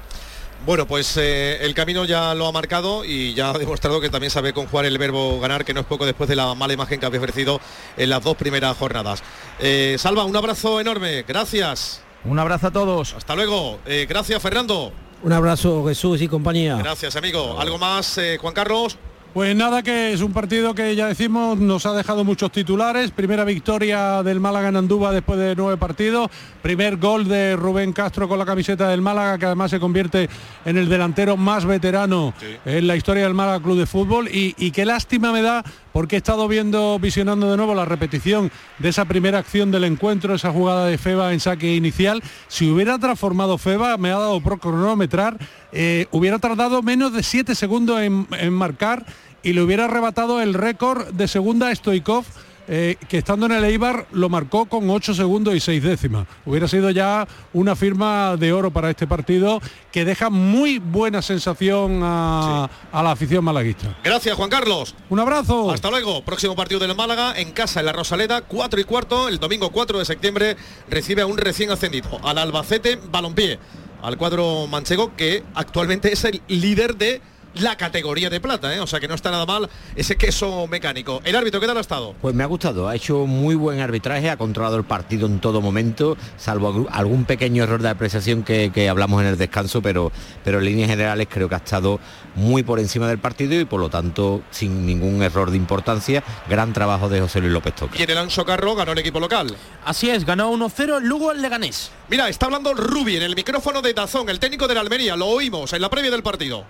Bueno, pues eh, el camino ya lo ha marcado y ya ha demostrado que también sabe conjugar el verbo ganar, que no es poco después de la mala imagen que había ofrecido en las dos primeras jornadas. Eh, Salva, un abrazo enorme, gracias. Un abrazo a todos. Hasta luego. Eh, gracias, Fernando. Un abrazo, Jesús y compañía. Gracias, amigo. ¿Algo más, eh, Juan Carlos? Pues nada, que es un partido que ya decimos nos ha dejado muchos titulares. Primera victoria del Málaga en Andúba después de nueve partidos. Primer gol de Rubén Castro con la camiseta del Málaga, que además se convierte en el delantero más veterano sí. en la historia del Málaga Club de Fútbol. Y, y qué lástima me da porque he estado viendo, visionando de nuevo la repetición de esa primera acción del encuentro, esa jugada de Feba en saque inicial. Si hubiera transformado Feba, me ha dado por cronometrar, eh, hubiera tardado menos de siete segundos en, en marcar y le hubiera arrebatado el récord de segunda a Stoikov, eh, que estando en el Eibar lo marcó con 8 segundos y 6 décimas. Hubiera sido ya una firma de oro para este partido que deja muy buena sensación a, sí. a la afición malaguista. Gracias, Juan Carlos. Un abrazo. Hasta luego. Próximo partido del Málaga en casa en la Rosaleda, 4 y cuarto, el domingo 4 de septiembre recibe a un recién ascendido, al Albacete Balompié, al cuadro manchego que actualmente es el líder de la categoría de plata, ¿eh? o sea que no está nada mal ese queso mecánico. El árbitro, ¿qué tal ha estado? Pues me ha gustado, ha hecho muy buen arbitraje, ha controlado el partido en todo momento, salvo algún pequeño error de apreciación que, que hablamos en el descanso, pero, pero en líneas generales creo que ha estado muy por encima del partido y por lo tanto sin ningún error de importancia. Gran trabajo de José Luis López Toca. Y en el Anso Carro ganó el equipo local. Así es, ganó 1-0 Lugo el Leganés. Mira, está hablando Rubi en el micrófono de Tazón, el técnico de la Almería, lo oímos en la previa del partido.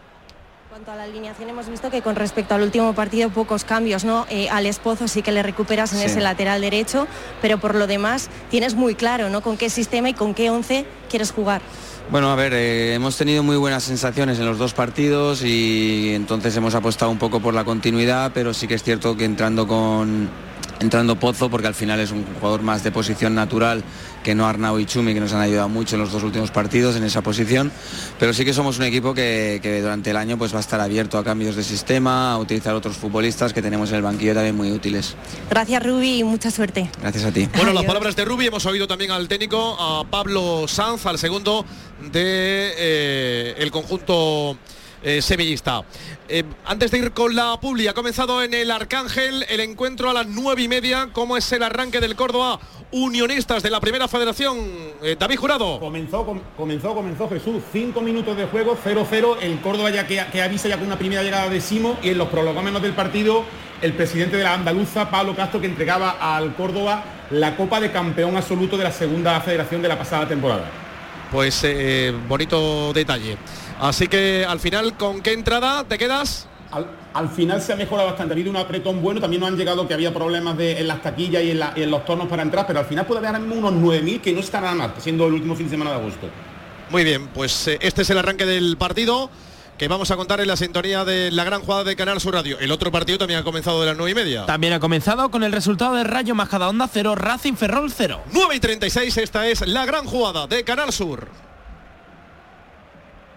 Cuanto a la alineación hemos visto que con respecto al último partido pocos cambios, ¿no? Eh, al Espozo sí que le recuperas en Sí. ese lateral derecho, pero por lo demás tienes muy claro, ¿no? Con qué sistema y con qué 11 quieres jugar. Bueno, a ver, eh, hemos tenido muy buenas sensaciones en los dos partidos y entonces hemos apostado un poco por la continuidad, pero sí que es cierto que entrando con entrando Pozo, porque al final es un jugador más de posición natural que no Arnau y Chumi, que nos han ayudado mucho en los dos últimos partidos en esa posición, pero sí que somos un equipo que, que durante el año pues va a estar abierto a cambios de sistema, a utilizar otros futbolistas que tenemos en el banquillo también muy útiles. Gracias Rubi y mucha suerte. Gracias a ti. Bueno, las palabras de Rubi, hemos oído también al técnico, a Pablo Sanz, al segundo de eh, el conjunto eh, sevillista. Eh, antes de ir con la publi, ha comenzado en el Arcángel el encuentro a las nueve y media. ¿Cómo es el arranque del Córdoba? Unionistas de la Primera Federación. Eh, David Jurado. Comenzó, com- comenzó, comenzó Jesús. Cinco minutos de juego, 0-0. El Córdoba ya que, que avisa ya con una primera llegada de Simo y en los prolongamentos del partido el presidente de la andaluza, Pablo Castro, que entregaba al Córdoba la Copa de Campeón Absoluto de la Segunda Federación de la pasada temporada. Pues eh, bonito detalle. Así que al final, ¿con qué entrada te quedas? Al, al final se ha mejorado bastante, ha habido un apretón bueno, también nos han llegado que había problemas de- en las taquillas y en, la- y en los tornos para entrar, pero al final puede haber unos 9.000 que no está nada mal, siendo el último fin de semana de agosto. Muy bien, pues eh, este es el arranque del partido que vamos a contar en la sintonía de la gran jugada de Canal Sur Radio. El otro partido también ha comenzado de las nueve y media. También ha comenzado con el resultado de Rayo Majadahonda 0, Racing Ferrol 0. 9 y 36, esta es la gran jugada de Canal Sur.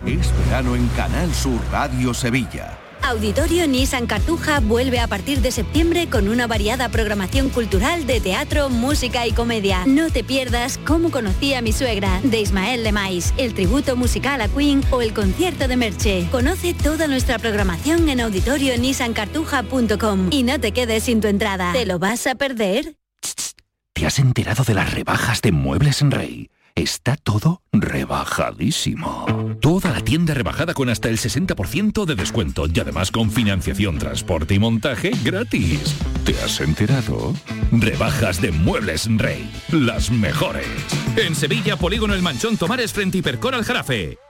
Es verano en Canal Sur Radio Sevilla. Auditorio Nissan Cartuja vuelve a partir de septiembre con una variada programación cultural de teatro, música y comedia. No te pierdas Cómo conocí a mi suegra, de Ismael Lemais, el tributo musical a Queen o el concierto de Merche. Conoce toda nuestra programación en auditorionissancartuja.com y no te quedes sin tu entrada. ¿Te lo vas a perder? ¿Te has enterado de las rebajas de Muebles en Rey? Está todo rebajadísimo. Toda la tienda rebajada con hasta el 60% de descuento y además con financiación, transporte y montaje gratis. ¿Te has enterado? Rebajas de Muebles Rey. Las mejores. En Sevilla, Polígono El Manchón Tomares frente Hipercor al Jarafe.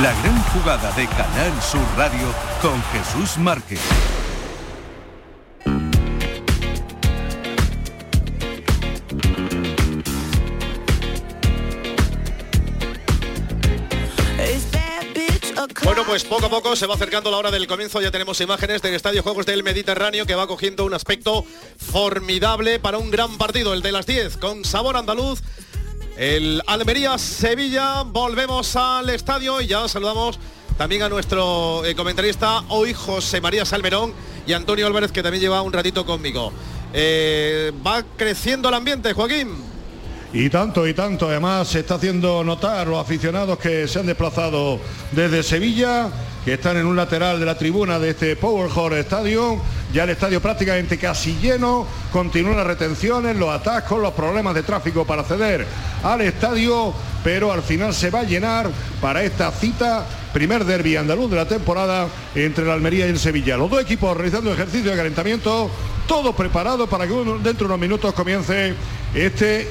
La gran jugada de Canal Sur Radio con Jesús Márquez. Bueno, pues poco a poco se va acercando la hora del comienzo. Ya tenemos imágenes del Estadio Juegos del Mediterráneo que va cogiendo un aspecto formidable para un gran partido, el de las 10, con sabor andaluz. El Almería-Sevilla. Volvemos al estadio y ya saludamos también a nuestro eh, comentarista hoy, José María Salmerón y Antonio Álvarez, que también lleva un ratito conmigo. Eh, va creciendo el ambiente, Joaquín. Y tanto y tanto, además se está haciendo notar los aficionados que se han desplazado desde Sevilla, que están en un lateral de la tribuna de este Power Hall Stadium, ya el estadio prácticamente casi lleno, continúan las retenciones, los atascos, los problemas de tráfico para acceder al estadio, pero al final se va a llenar para esta cita, primer derby andaluz de la temporada entre la Almería y el Sevilla. Los dos equipos realizando ejercicio de calentamiento, todo preparado para que uno- dentro de unos minutos comience este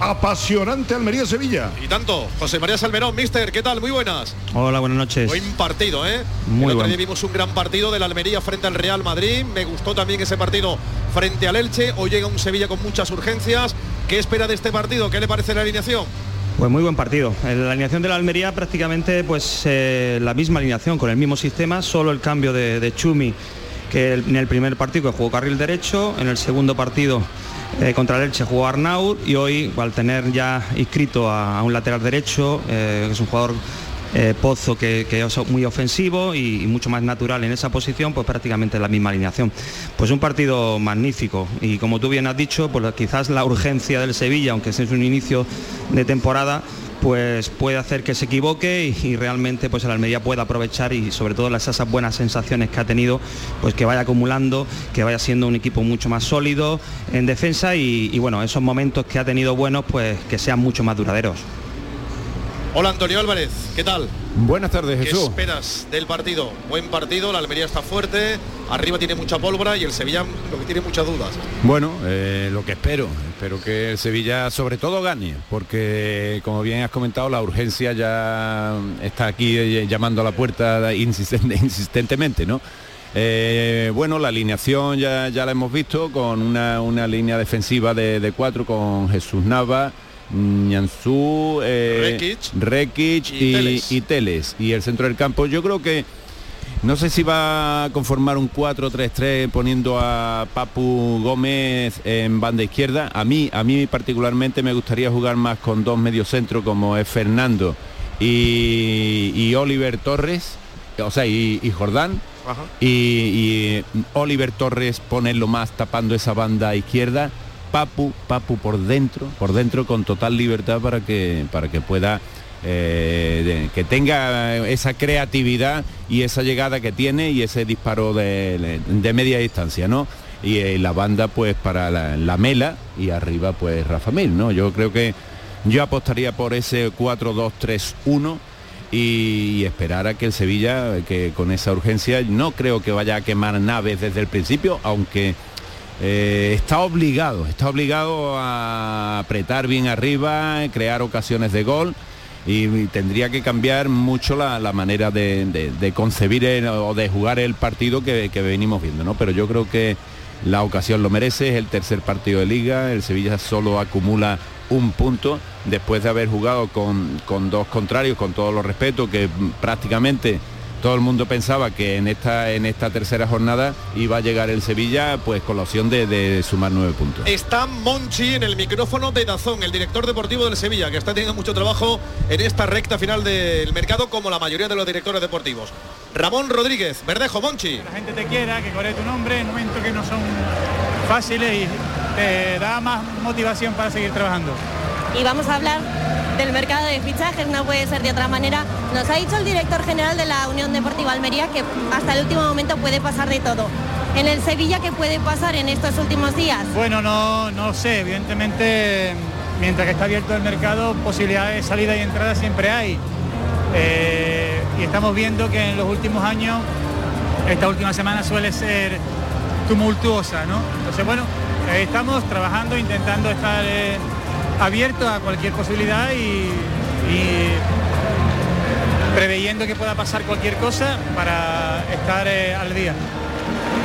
apasionante Almería-Sevilla. Y tanto, José María Salmerón, mister, ¿qué tal? Muy buenas. Hola, buenas noches. Buen partido, ¿eh? Muy el otro día vimos un gran partido del Almería frente al Real Madrid. Me gustó también ese partido frente al Elche. Hoy llega un Sevilla con muchas urgencias. ¿Qué espera de este partido? ¿Qué le parece la alineación? Pues muy buen partido. La alineación de la Almería prácticamente pues eh, la misma alineación, con el mismo sistema, solo el cambio de, Chumi, que en el primer partido que jugó carril derecho, en el segundo partido eh, contra el Elche jugó Arnaud y hoy al tener ya inscrito a, a un lateral derecho, eh, que es un jugador eh, Pozo que, es muy ofensivo y, mucho más natural en esa posición, pues prácticamente la misma alineación. Pues un partido magnífico y como tú bien has dicho, pues quizás la urgencia del Sevilla, aunque es un inicio de temporada, pues puede hacer que se equivoque y, realmente pues el Almería pueda aprovechar y sobre todo esas buenas sensaciones que ha tenido, pues que vaya acumulando, que vaya siendo un equipo mucho más sólido en defensa y, y bueno, esos momentos que ha tenido buenos, pues que sean mucho más duraderos. Hola Antonio Álvarez, ¿qué tal? Buenas tardes, ¿Qué Jesús. esperas del partido? Buen partido, la Almería está fuerte, arriba tiene mucha pólvora y el Sevilla lo que tiene muchas dudas. Bueno, eh, lo que espero, espero que el Sevilla sobre todo gane, porque como bien has comentado, la urgencia ya está aquí eh, llamando a la puerta insistente- insistentemente, ¿no? Eh, bueno, la alineación ya, ya la hemos visto con una, una línea defensiva de, de cuatro con Jesús Nava, Ñanzú, eh, Rekic Rekic y y, Teles. y Teles. Y el centro del campo, yo creo que no sé si va a conformar un 4-3-3 poniendo a Papu Gómez en banda izquierda. A mí, a mí particularmente me gustaría jugar más con dos mediocentros como es Fernando y, y Oliver Torres, o sea, y, y Jordán. Y, y Oliver Torres ponerlo más tapando esa banda izquierda. Papu, Papu por dentro, por dentro con total libertad para que, para que pueda eh, que tenga esa creatividad y esa llegada que tiene y ese disparo de, de media distancia, ¿no? Y eh, la banda pues para la, la mela y arriba pues Rafa Mil, ¿no? Yo creo que yo apostaría por ese 4-2-3-1 y esperar a que el Sevilla, que con esa urgencia, no creo que vaya a quemar naves desde el principio, aunque eh, está obligado, está obligado a apretar bien arriba, crear ocasiones de gol y, tendría que cambiar mucho la, la manera de, de- concebir o de jugar el partido que, que venimos viendo, ¿no? Pero yo creo que la ocasión lo merece, es el tercer partido de liga, el Sevilla solo acumula un punto después de haber jugado con, con dos contrarios, con todos los respetos, que prácticamente todo el mundo pensaba que en esta, en esta tercera jornada iba a llegar el Sevilla pues con la opción de, de sumar nueve puntos. Está Monchi en el micrófono de Dazón, el director deportivo del Sevilla, que está teniendo mucho trabajo en esta recta final del mercado, como la mayoría de los directores deportivos. Ramón Rodríguez, Verdejo, Monchi. la gente te quiera, que corre tu nombre en momentos que no son fáciles y te da más motivación para seguir trabajando. Y vamos a hablar del mercado de fichajes, no puede ser de otra manera. Nos ha dicho el director general de la Unión Deportiva Almería que hasta el último momento puede pasar de todo. En el Sevilla, ¿qué puede pasar en estos últimos días? Bueno, no, no sé, evidentemente mientras que está abierto el mercado, posibilidades de salida y entrada siempre hay. Eh, y estamos viendo que en los últimos años, esta última semana suele ser tumultuosa, ¿no? Entonces, bueno, eh, estamos trabajando, intentando estar eh, abiertos a cualquier posibilidad y, y preveyendo que pueda pasar cualquier cosa para estar eh, al día.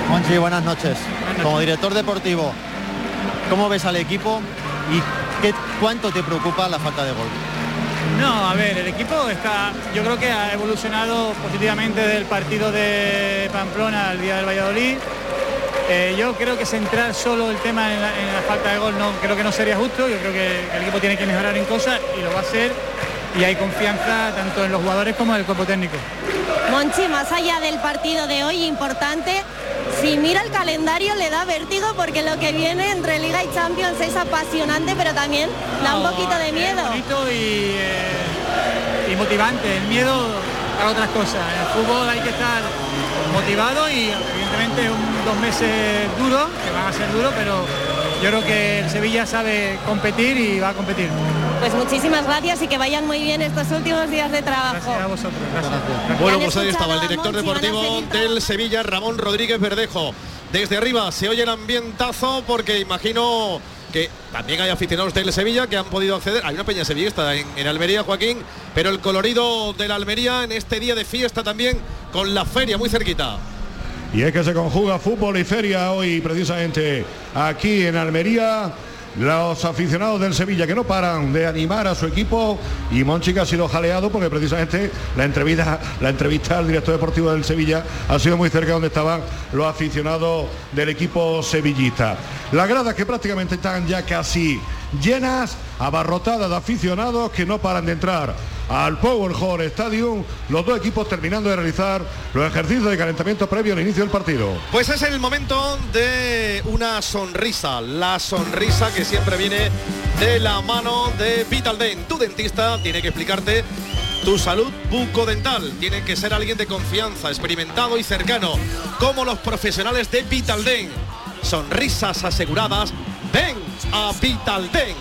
Monchi, buenas noches. Como director deportivo, ¿cómo ves al equipo y qué, cuánto te preocupa la falta de gol? No, a ver, el equipo está, yo creo que ha evolucionado positivamente del partido de Pamplona al día del Valladolid. Eh, yo creo que centrar solo el tema en la, en la falta de gol no creo que no sería justo. Yo creo que el equipo tiene que mejorar en cosas y lo va a hacer. Y hay confianza tanto en los jugadores como en el cuerpo técnico. Monchi, más allá del partido de hoy, importante, si mira el calendario le da vértigo porque lo que viene entre Liga y Champions es apasionante, pero también da un poquito de miedo. bonito y, eh, y motivante. El miedo a otras cosas. En el fútbol hay que estar motivado y evidentemente un, dos meses duros, que van a ser duros, pero yo creo que el Sevilla sabe competir y va a competir. Pues muchísimas gracias y que vayan muy bien estos últimos días de trabajo. Gracias a vosotros. Gracias. Bueno, pues ahí estaba el director Monchi, deportivo del Sevilla, Ramón Rodríguez Verdejo. Desde arriba se oye el ambientazo porque imagino que también hay aficionados del Sevilla que han podido acceder. Hay una peña sevillista en, en Almería, Joaquín, pero el colorido de la Almería en este día de fiesta también con la feria muy cerquita. Y es que se conjuga fútbol y feria hoy precisamente aquí en Almería. Los aficionados del Sevilla que no paran de animar a su equipo y Monchi que ha sido jaleado porque precisamente la entrevista, la entrevista al director deportivo del Sevilla ha sido muy cerca donde estaban los aficionados del equipo sevillista. Las gradas que prácticamente están ya casi llenas, abarrotadas de aficionados que no paran de entrar al Power Hall Stadium, los dos equipos terminando de realizar los ejercicios de calentamiento previo al inicio del partido. Pues es el momento de una sonrisa, la sonrisa que siempre viene de la mano de Vital Dent. Tu dentista tiene que explicarte tu salud bucodental. Tiene que ser alguien de confianza, experimentado y cercano, como los profesionales de Vital Dent. Sonrisas aseguradas. Ven a Vital Dent.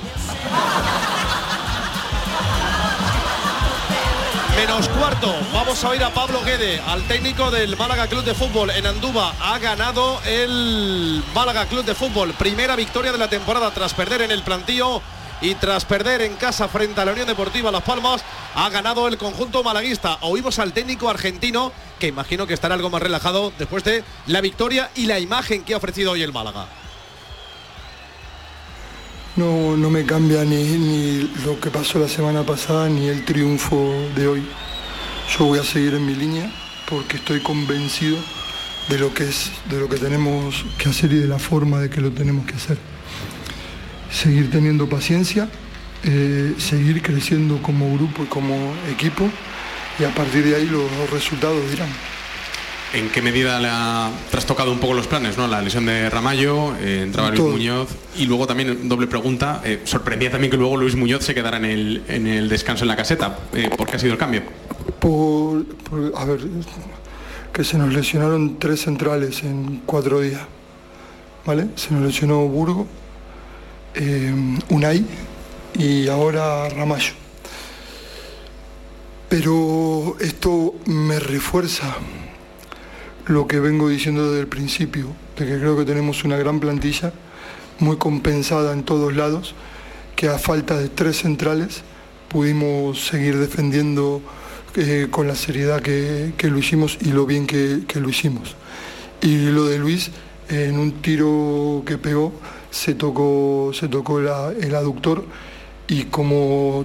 Menos cuarto, vamos a oír a Pablo Guede, al técnico del Málaga Club de Fútbol en Andúba. Ha ganado el Málaga Club de Fútbol, primera victoria de la temporada tras perder en el plantío y tras perder en casa frente a la Unión Deportiva Las Palmas, ha ganado el conjunto malaguista. Oímos al técnico argentino, que imagino que estará algo más relajado después de la victoria y la imagen que ha ofrecido hoy el Málaga. No, no me cambia ni, lo que pasó la semana pasada ni el triunfo de hoy. Yo voy a seguir en mi línea porque estoy convencido de lo que es, de lo que tenemos que hacer y de la forma de que lo tenemos que hacer. Seguir teniendo paciencia, eh, seguir creciendo como grupo y como equipo y a partir de ahí los resultados dirán. ¿En qué medida le ha trastocado un poco los planes? ¿no? La lesión de Ramallo, eh, entraba Luis Todo. Muñoz y luego también, doble pregunta, eh, sorprendía también que luego Luis Muñoz se quedara en el, en el descanso en la caseta. Eh, ¿Por qué ha sido el cambio? Por, por- a ver, que se nos lesionaron tres centrales en cuatro días, ¿vale? Se nos lesionó Burgo, Unai y ahora Ramallo. Pero esto me refuerza lo que vengo diciendo desde el principio, de que creo que tenemos una gran plantilla, muy compensada en todos lados, que a falta de tres centrales pudimos seguir defendiendo eh, con la seriedad que, que lo hicimos y lo bien que, que lo hicimos. Y lo de Luis, en un tiro que pegó, se tocó, se tocó el aductor y como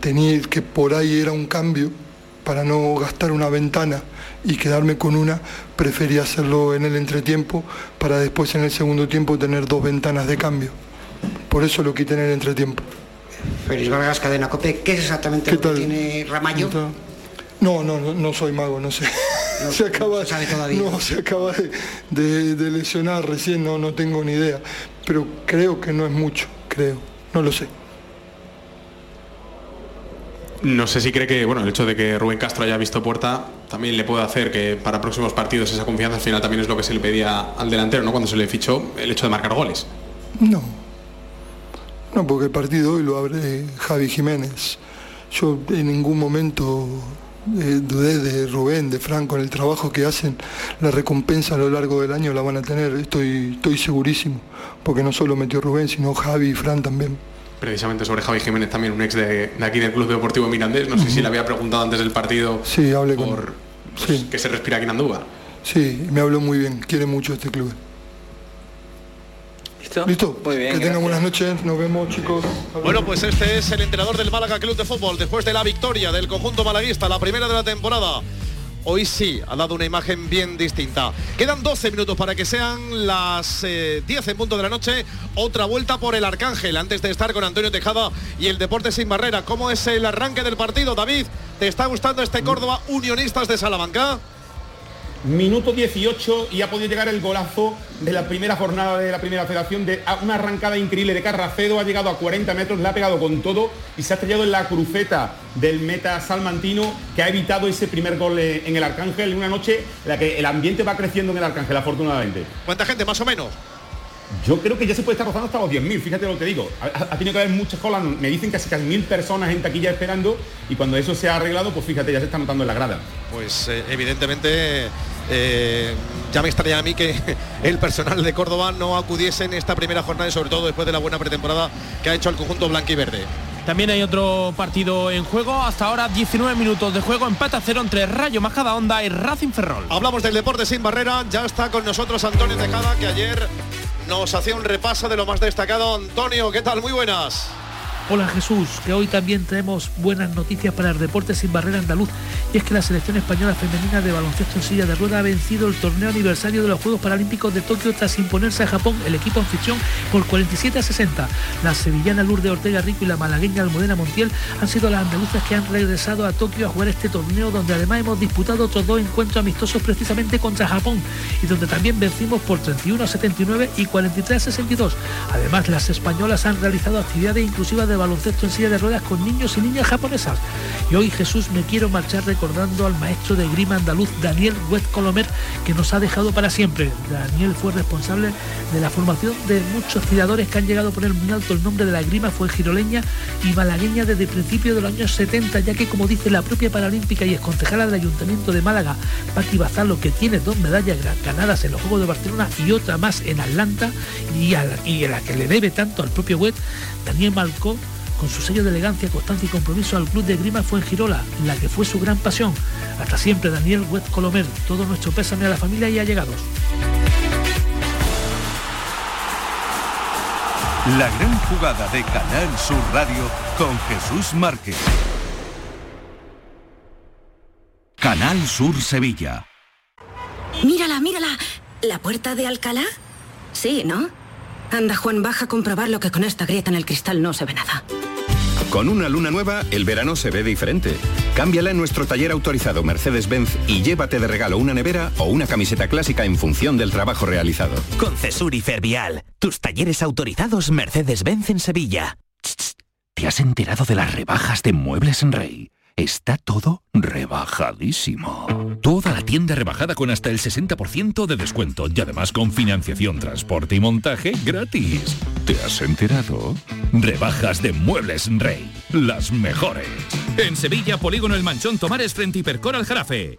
tenía que por ahí era un cambio, para no gastar una ventana y quedarme con una, preferí hacerlo en el entretiempo para después en el segundo tiempo tener dos ventanas de cambio. Por eso lo quité en el entretiempo. Félix Vargas, Cadena Cope, ¿qué es exactamente lo que tiene Ramallo? No, no, no, no soy mago, no sé. se acaba, No, se acaba de, de- de lesionar recién, no, no tengo ni idea. Pero creo que no es mucho, creo. No lo sé. No sé si cree que bueno, el hecho de que Rubén Castro haya visto puerta también le puede hacer que para próximos partidos esa confianza al final también es lo que se le pedía al delantero, ¿no? Cuando se le fichó el hecho de marcar goles. No. No, porque el partido hoy lo abre Javi Jiménez. Yo en ningún momento eh, dudé de Rubén, de Franco, en el trabajo que hacen. La recompensa a lo largo del año la van a tener, estoy, estoy segurísimo. Porque no solo metió Rubén, sino Javi y Fran también. Precisamente sobre Javi Jiménez también, un ex de, de aquí del Club Deportivo Mirandés. No sé si le había preguntado antes del partido Sí, hablé con por pues, que se respira aquí en Andúba. Sí, me habló muy bien, quiere mucho este club. ¿Listo? ¿Listo? Muy bien, Que tengan gracias. buenas noches, nos vemos chicos. Bueno, pues este es el entrenador del Málaga Club de Fútbol después de la victoria del conjunto malaguista, la primera de la temporada. Hoy sí ha dado una imagen bien distinta. Quedan 12 minutos para que sean las eh, 10 en punto de la noche. Otra vuelta por el Arcángel antes de estar con Antonio Tejada y el Deporte sin Barrera. ¿Cómo es el arranque del partido, David? ¿Te está gustando este Córdoba Unionistas de Salamanca? Minuto 18 y ha podido llegar el golazo de la primera jornada de la primera federación de una arrancada increíble de Carracedo, ha llegado a 40 metros, le ha pegado con todo y se ha estrellado en la cruceta del meta salmantino que ha evitado ese primer gol eh, en el Arcángel en una noche en la que el ambiente va creciendo en el Arcángel afortunadamente. ¿Cuánta gente más o menos? Yo creo que ya se puede estar rozando hasta los 10.000, fíjate lo que te digo. Ha tenido que haber muchas colas, me dicen casi casi mil personas en taquilla esperando y cuando eso se ha arreglado, pues fíjate, ya se está notando en la grada. Pues eh, evidentemente eh, ya me extraña a mí que el personal de Córdoba no acudiese en esta primera jornada y sobre todo después de la buena pretemporada que ha hecho el conjunto blanquiverde. También hay otro partido en juego. Hasta ahora 19 minutos de juego. Empate a cero entre Rayo Majada Onda y Racing Ferrol. Hablamos del deporte sin barrera. Ya está con nosotros Antonio Tejada, que ayer nos hacía un repaso de lo más destacado. Antonio, ¿qué tal? Muy buenas. Hola Jesús, que hoy también tenemos buenas noticias para el deporte sin barrera andaluz y es que la selección española femenina de baloncesto en silla de rueda ha vencido el torneo aniversario de los Juegos Paralímpicos de Tokio tras imponerse a Japón el equipo anfitrión por 47 a 60. La sevillana Lourdes Ortega Rico y la malagueña Almudena Montiel han sido las andaluzas que han regresado a Tokio a jugar este torneo donde además hemos disputado otros dos encuentros amistosos precisamente contra Japón y donde también vencimos por 31 a 79 y 43 a 62. Además las españolas han realizado actividades inclusivas de baloncesto en silla de ruedas con niños y niñas japonesas. Y hoy Jesús me quiero marchar recordando al maestro de grima andaluz Daniel Wet Colomer que nos ha dejado para siempre. Daniel fue responsable de la formación de muchos tiradores que han llegado a poner muy alto el nombre de la grima, fue giroleña y malagueña desde principios de los años 70, ya que como dice la propia paralímpica y exconcejala del Ayuntamiento de Málaga, Paqui Bazalo, que tiene dos medallas ganadas en los Juegos de Barcelona y otra más en Atlanta, y a la, que le debe tanto al propio Wet, Daniel Malcó con su sello de elegancia, constancia y compromiso al club de Grima fue en Girola, la que fue su gran pasión. Hasta siempre, Daniel Wet Colomer. Todo nuestro pésame a la familia y allegados. La gran jugada de Canal Sur Radio con Jesús Márquez. Canal Sur Sevilla. Mírala, mírala. ¿La puerta de Alcalá? Sí, ¿no? Anda, Juan, baja a comprobar lo que con esta grieta en el cristal no se ve nada. Con una luna nueva, el verano se ve diferente. Cámbiala en nuestro taller autorizado Mercedes-Benz y llévate de regalo una nevera o una camiseta clásica en función del trabajo realizado. Con Cesur y Fervial, tus talleres autorizados Mercedes-Benz en Sevilla. ¿Te has enterado de las rebajas de Muebles en Rey? Está todo rebajadísimo. Toda la tienda rebajada con hasta el 60% de descuento y además con financiación, transporte y montaje gratis. ¿Te has enterado? Rebajas de Muebles Rey. Las mejores. En Sevilla, Polígono El Manchón Tomares frente Hipercor al Jarafe.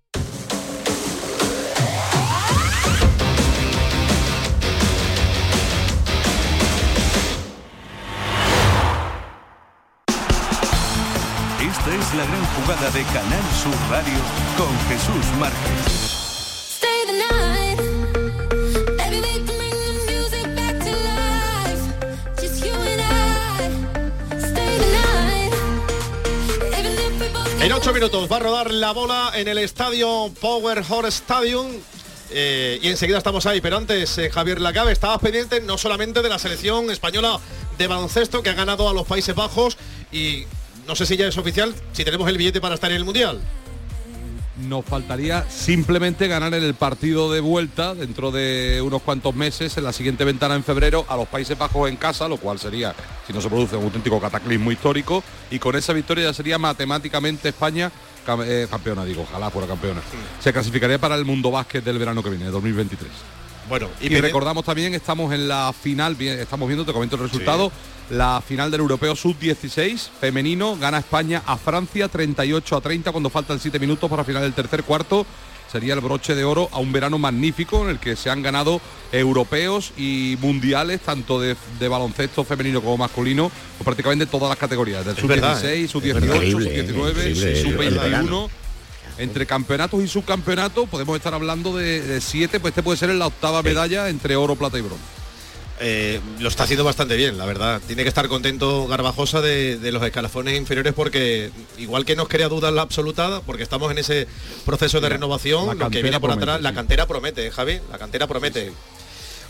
Es la gran jugada de Canal Sur Radio con Jesús Márquez. En ocho minutos va a rodar la bola en el estadio Power Horse Stadium. Eh, y enseguida estamos ahí, pero antes, eh, Javier Lacabe, estabas pendiente no solamente de la selección española de baloncesto que ha ganado a los Países Bajos y no sé si ya es oficial, si tenemos el billete para estar en el Mundial. Nos faltaría simplemente ganar en el partido de vuelta dentro de unos cuantos meses, en la siguiente ventana en febrero, a los Países Bajos en casa, lo cual sería, si no se produce, un auténtico cataclismo histórico. Y con esa victoria ya sería matemáticamente España eh, campeona, digo, ojalá fuera campeona. Se clasificaría para el mundo básquet del verano que viene, de 2023. Bueno, Y, recordamos también, estamos en la final, bien, estamos viendo, te comento el resultado, la final del Europeo Sub-16 femenino, gana España a Francia 38 a 30 cuando faltan 7 minutos para final del tercer cuarto. Sería el broche de oro a un verano magnífico en el que se han ganado europeos y mundiales, tanto de, de baloncesto femenino como masculino, pues prácticamente todas las categorías, del Es verdad, Sub-16, ¿eh? Sub-18, Increíble, Sub-19, increíble, el Sub-21 verano. Entre campeonatos y subcampeonatos podemos estar hablando de, de siete, pues este puede ser la octava medalla entre oro, plata y bronce. Eh, lo está haciendo bastante bien, la verdad. Tiene que estar contento Garbajosa de, de los escalafones inferiores porque igual que nos crea dudas la absoluta, porque estamos en ese proceso de renovación, lo que cantera viene por promete, atrás, la cantera promete, ¿eh, Javi, la cantera promete.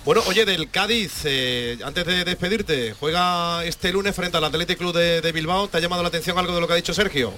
Bueno, oye, del Cádiz, eh, antes de despedirte, juega este lunes frente al Athletic Club de, de Bilbao. ¿Te ha llamado la atención algo de lo que ha dicho Sergio?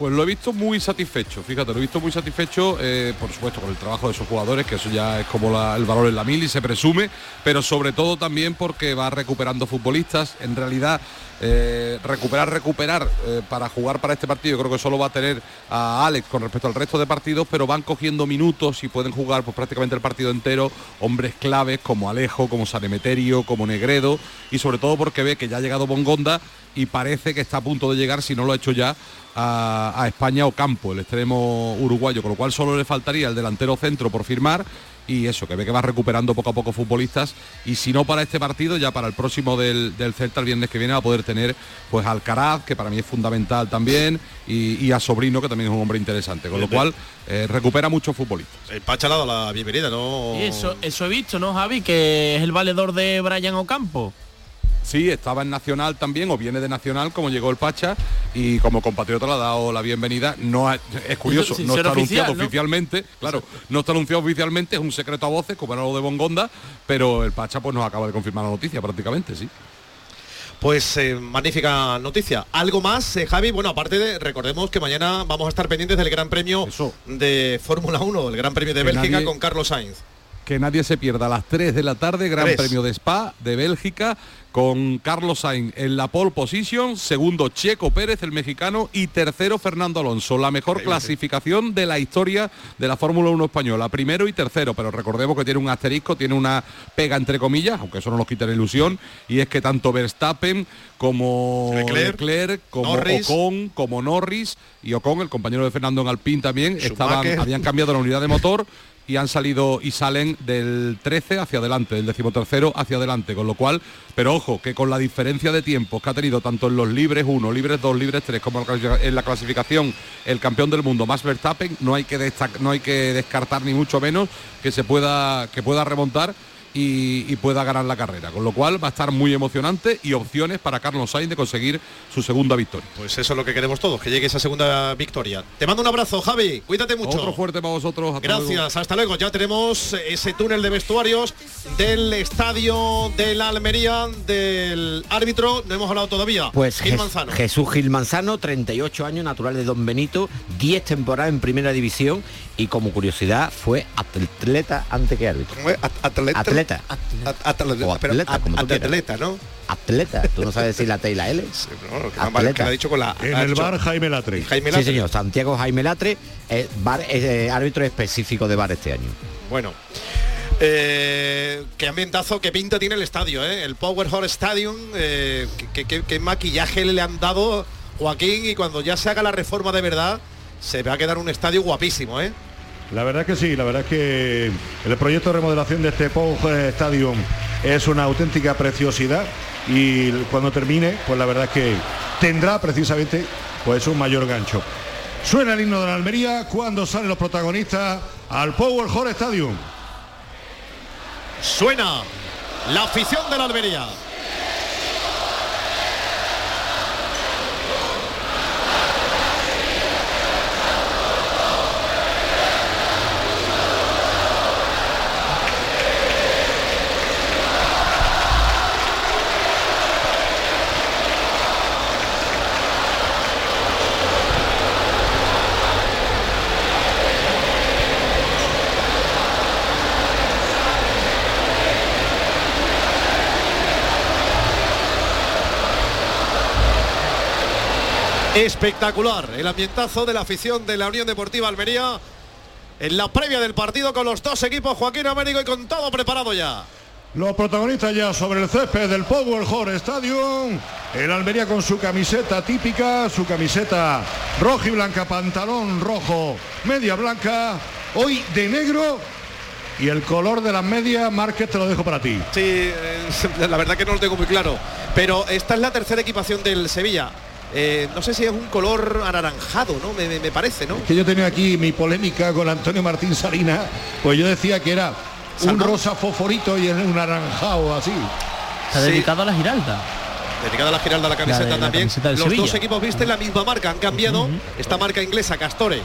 Pues lo he visto muy satisfecho, fíjate, lo he visto muy satisfecho, eh, por supuesto, con el trabajo de esos jugadores, que eso ya es como el valor en la mil y se presume, pero sobre todo también porque va recuperando futbolistas. En realidad, eh, recuperar, recuperar eh, para jugar para este partido. Creo que solo va a tener a Alex con respecto al resto de partidos, pero van cogiendo minutos y pueden jugar pues, prácticamente el partido entero hombres claves como Alejo, como Sanemeterio, como Negredo y sobre todo porque ve que ya ha llegado Bongonda y parece que está a punto de llegar, si no lo ha hecho ya, a, a España o Campo, el extremo uruguayo, con lo cual solo le faltaría el delantero centro por firmar y eso, que ve que va recuperando poco a poco futbolistas y si no para este partido, ya para el próximo del, del Celta el viernes que viene va a poder tener pues Alcaraz, que para mí es fundamental también, y, y a Sobrino, que también es un hombre interesante, con lo cual eh, recupera muchos futbolistas. El Pacha le ha dado la bienvenida, ¿no? Y eso, eso he visto, ¿no, Javi? Que es el valedor de Brian Ocampo. Sí, estaba en Nacional también, o viene de Nacional, como llegó el Pacha, y como compatriota le ha dado la bienvenida. No ha- es curioso, Sin no está oficial, anunciado ¿no? oficialmente, claro, no está anunciado oficialmente, es un secreto a voces, como era lo de Bongonda, pero el Pacha pues nos acaba de confirmar la noticia prácticamente, sí. Pues eh, magnífica noticia. ¿Algo más, eh, Javi? Bueno, aparte de, recordemos que mañana vamos a estar pendientes del Gran Premio de Fórmula 1, el Gran Premio de Que Bélgica nadie- con Carlos Sainz. que nadie se pierda a las 3 de la tarde, Gran. Premio de Spa de Bélgica, con Carlos Sainz en la pole position, segundo Checo Pérez, el mexicano, y tercero Fernando Alonso. La mejor clasificación de la historia de la Fórmula 1 española, primero y tercero, pero recordemos que tiene un asterisco, tiene una pega entre comillas, aunque eso no nos quita la ilusión, y es que tanto Verstappen como Leclerc, Leclerc, como Norris. Ocon, como Norris y Ocon, el compañero de Fernando en Alpine también, estaban, habían cambiado la unidad de motor y han salido y salen del 13 hacia adelante, del decimotercero hacia adelante, con lo cual, pero ojo, que con la diferencia de tiempos que ha tenido tanto en los libres 1, libres 2, libres 3, como en la clasificación el campeón del mundo más Verstappen, no hay que no hay que descartar ni mucho menos que se pueda que pueda remontar y, y pueda ganar la carrera, con lo cual va a estar muy emocionante y opciones para Carlos Sainz de conseguir su segunda victoria. Pues eso es lo que queremos todos, que llegue esa segunda victoria. Te mando un abrazo, Javi. Cuídate mucho. Otro fuerte para vosotros. hasta luego. Gracias, hasta luego. Ya tenemos ese túnel de vestuarios del estadio de la Almería del árbitro. No hemos hablado todavía. Pues Gil Manzano. Jesús Gil Manzano, 38 años, natural de Don Benito, 10 temporadas en primera división y como curiosidad fue atleta antes que árbitro. Atleta. Atleta. Atleta. O atleta, como tú atleta, ¿no? Atleta, tú no sabes decir la T y la L. No, que que ha dicho con la En el bar Jaime Latre. Jaime Sí, Latre. señor, Santiago Jaime Latre, eh, bar- eh, árbitro específico de bar este año. Bueno. Eh, qué ambientazo, qué pinta tiene el estadio, ¿eh? el Power Horse Stadium, eh, qué, qué- qué maquillaje le han dado Joaquín y cuando ya se haga la reforma de verdad, se va a quedar un estadio guapísimo, ¿eh? La verdad que sí, la verdad que el proyecto de remodelación de este Pau Stadium es una auténtica preciosidad y cuando termine, pues la verdad que tendrá precisamente pues un mayor gancho. Suena el himno de la Almería cuando salen los protagonistas al Power Hall Stadium. Suena la afición de la Almería. Espectacular el ambientazo de la afición de la Unión Deportiva Almería en la previa del partido con los dos equipos Joaquín Américo y con todo preparado ya. Los protagonistas ya sobre el césped del Power Hall Stadium. El Almería con su camiseta típica, su camiseta roja y blanca, pantalón rojo, media blanca, hoy de negro. Y el color de las medias, Márquez, te lo dejo para ti. Sí, eh, la verdad que no lo tengo muy claro. Pero esta es la tercera equipación del Sevilla. Eh, no sé si es un color anaranjado, ¿no? Me, me- me parece, ¿no? Que yo tenía aquí mi polémica con Antonio Martín Salina, pues yo decía que era un rosa fosforito y es un naranjado así. Está Sí. dedicado a la Giralda. Dedicada a la Giralda la camiseta La de- la también. camiseta Los Sevilla. dos equipos visten la misma marca, han cambiado esta marca inglesa, Castore.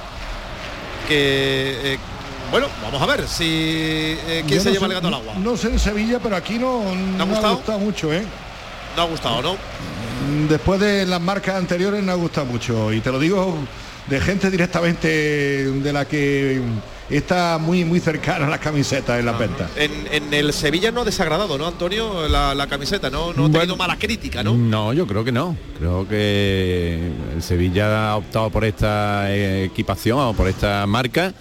Que eh, bueno, vamos a ver si eh, quién Yo se no lleva sé- el gato al agua. No sé en Sevilla, pero aquí no, no ha gustado? gustado mucho, ¿eh? No ha gustado, ¿no? Después de las marcas anteriores no ha gustado mucho. Y te lo digo de gente directamente de la que está muy muy cercana a las camisetas en la venta. En, en el Sevilla no ha desagradado, ¿no, Antonio? La, la camiseta, ¿no? No ha tenido mala crítica, ¿no? No, yo creo que no. Creo que el Sevilla ha optado por esta equipación o por esta marca.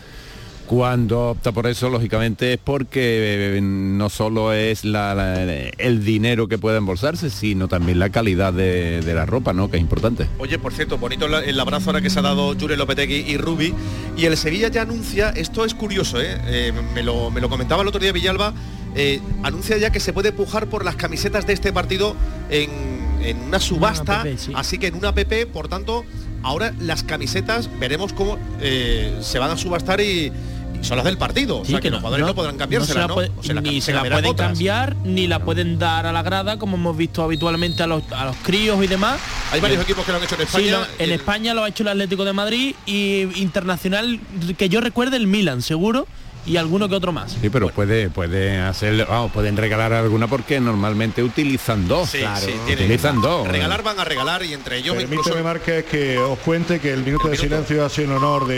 Cuando opta por eso, lógicamente, es porque eh, no solo es la- la- el dinero que pueda embolsarse, sino también la calidad de, de la ropa, ¿no? Que es importante. Oye, por cierto, bonito el abrazo ahora que se ha dado Jure Lopetegui y Rubi. Y el Sevilla ya anuncia, esto es curioso, ¿eh? Eh, me, lo, me lo comentaba el otro día Villalba, eh, anuncia ya que se puede pujar por las camisetas de este partido en, en una subasta, app, sí. así que en una app, por tanto, ahora las camisetas veremos cómo eh, se van a subastar y, son las del partido. o Sí, sea que, que los jugadores no, no- podrán no cambiárselas, se la ¿no? puede- O sea, ni se la pueden otras. cambiar ni la pueden dar a la grada como hemos visto habitualmente a los, a los críos y demás. Hay varios Y- equipos que lo han hecho en Sí, España. lo- en España lo ha hecho el Atlético de Madrid y internacional que yo recuerde el Milan, seguro, y alguno que otro más. Sí, pero puede, puede hacer, vamos, pueden regalar alguna porque normalmente utilizan dos. Sí, claro. sí, utilizan dos. Regalar van a regalar y entre ellos incluso Permíteme, Márquez, que os cuente que el minuto de silencio ha sido en honor de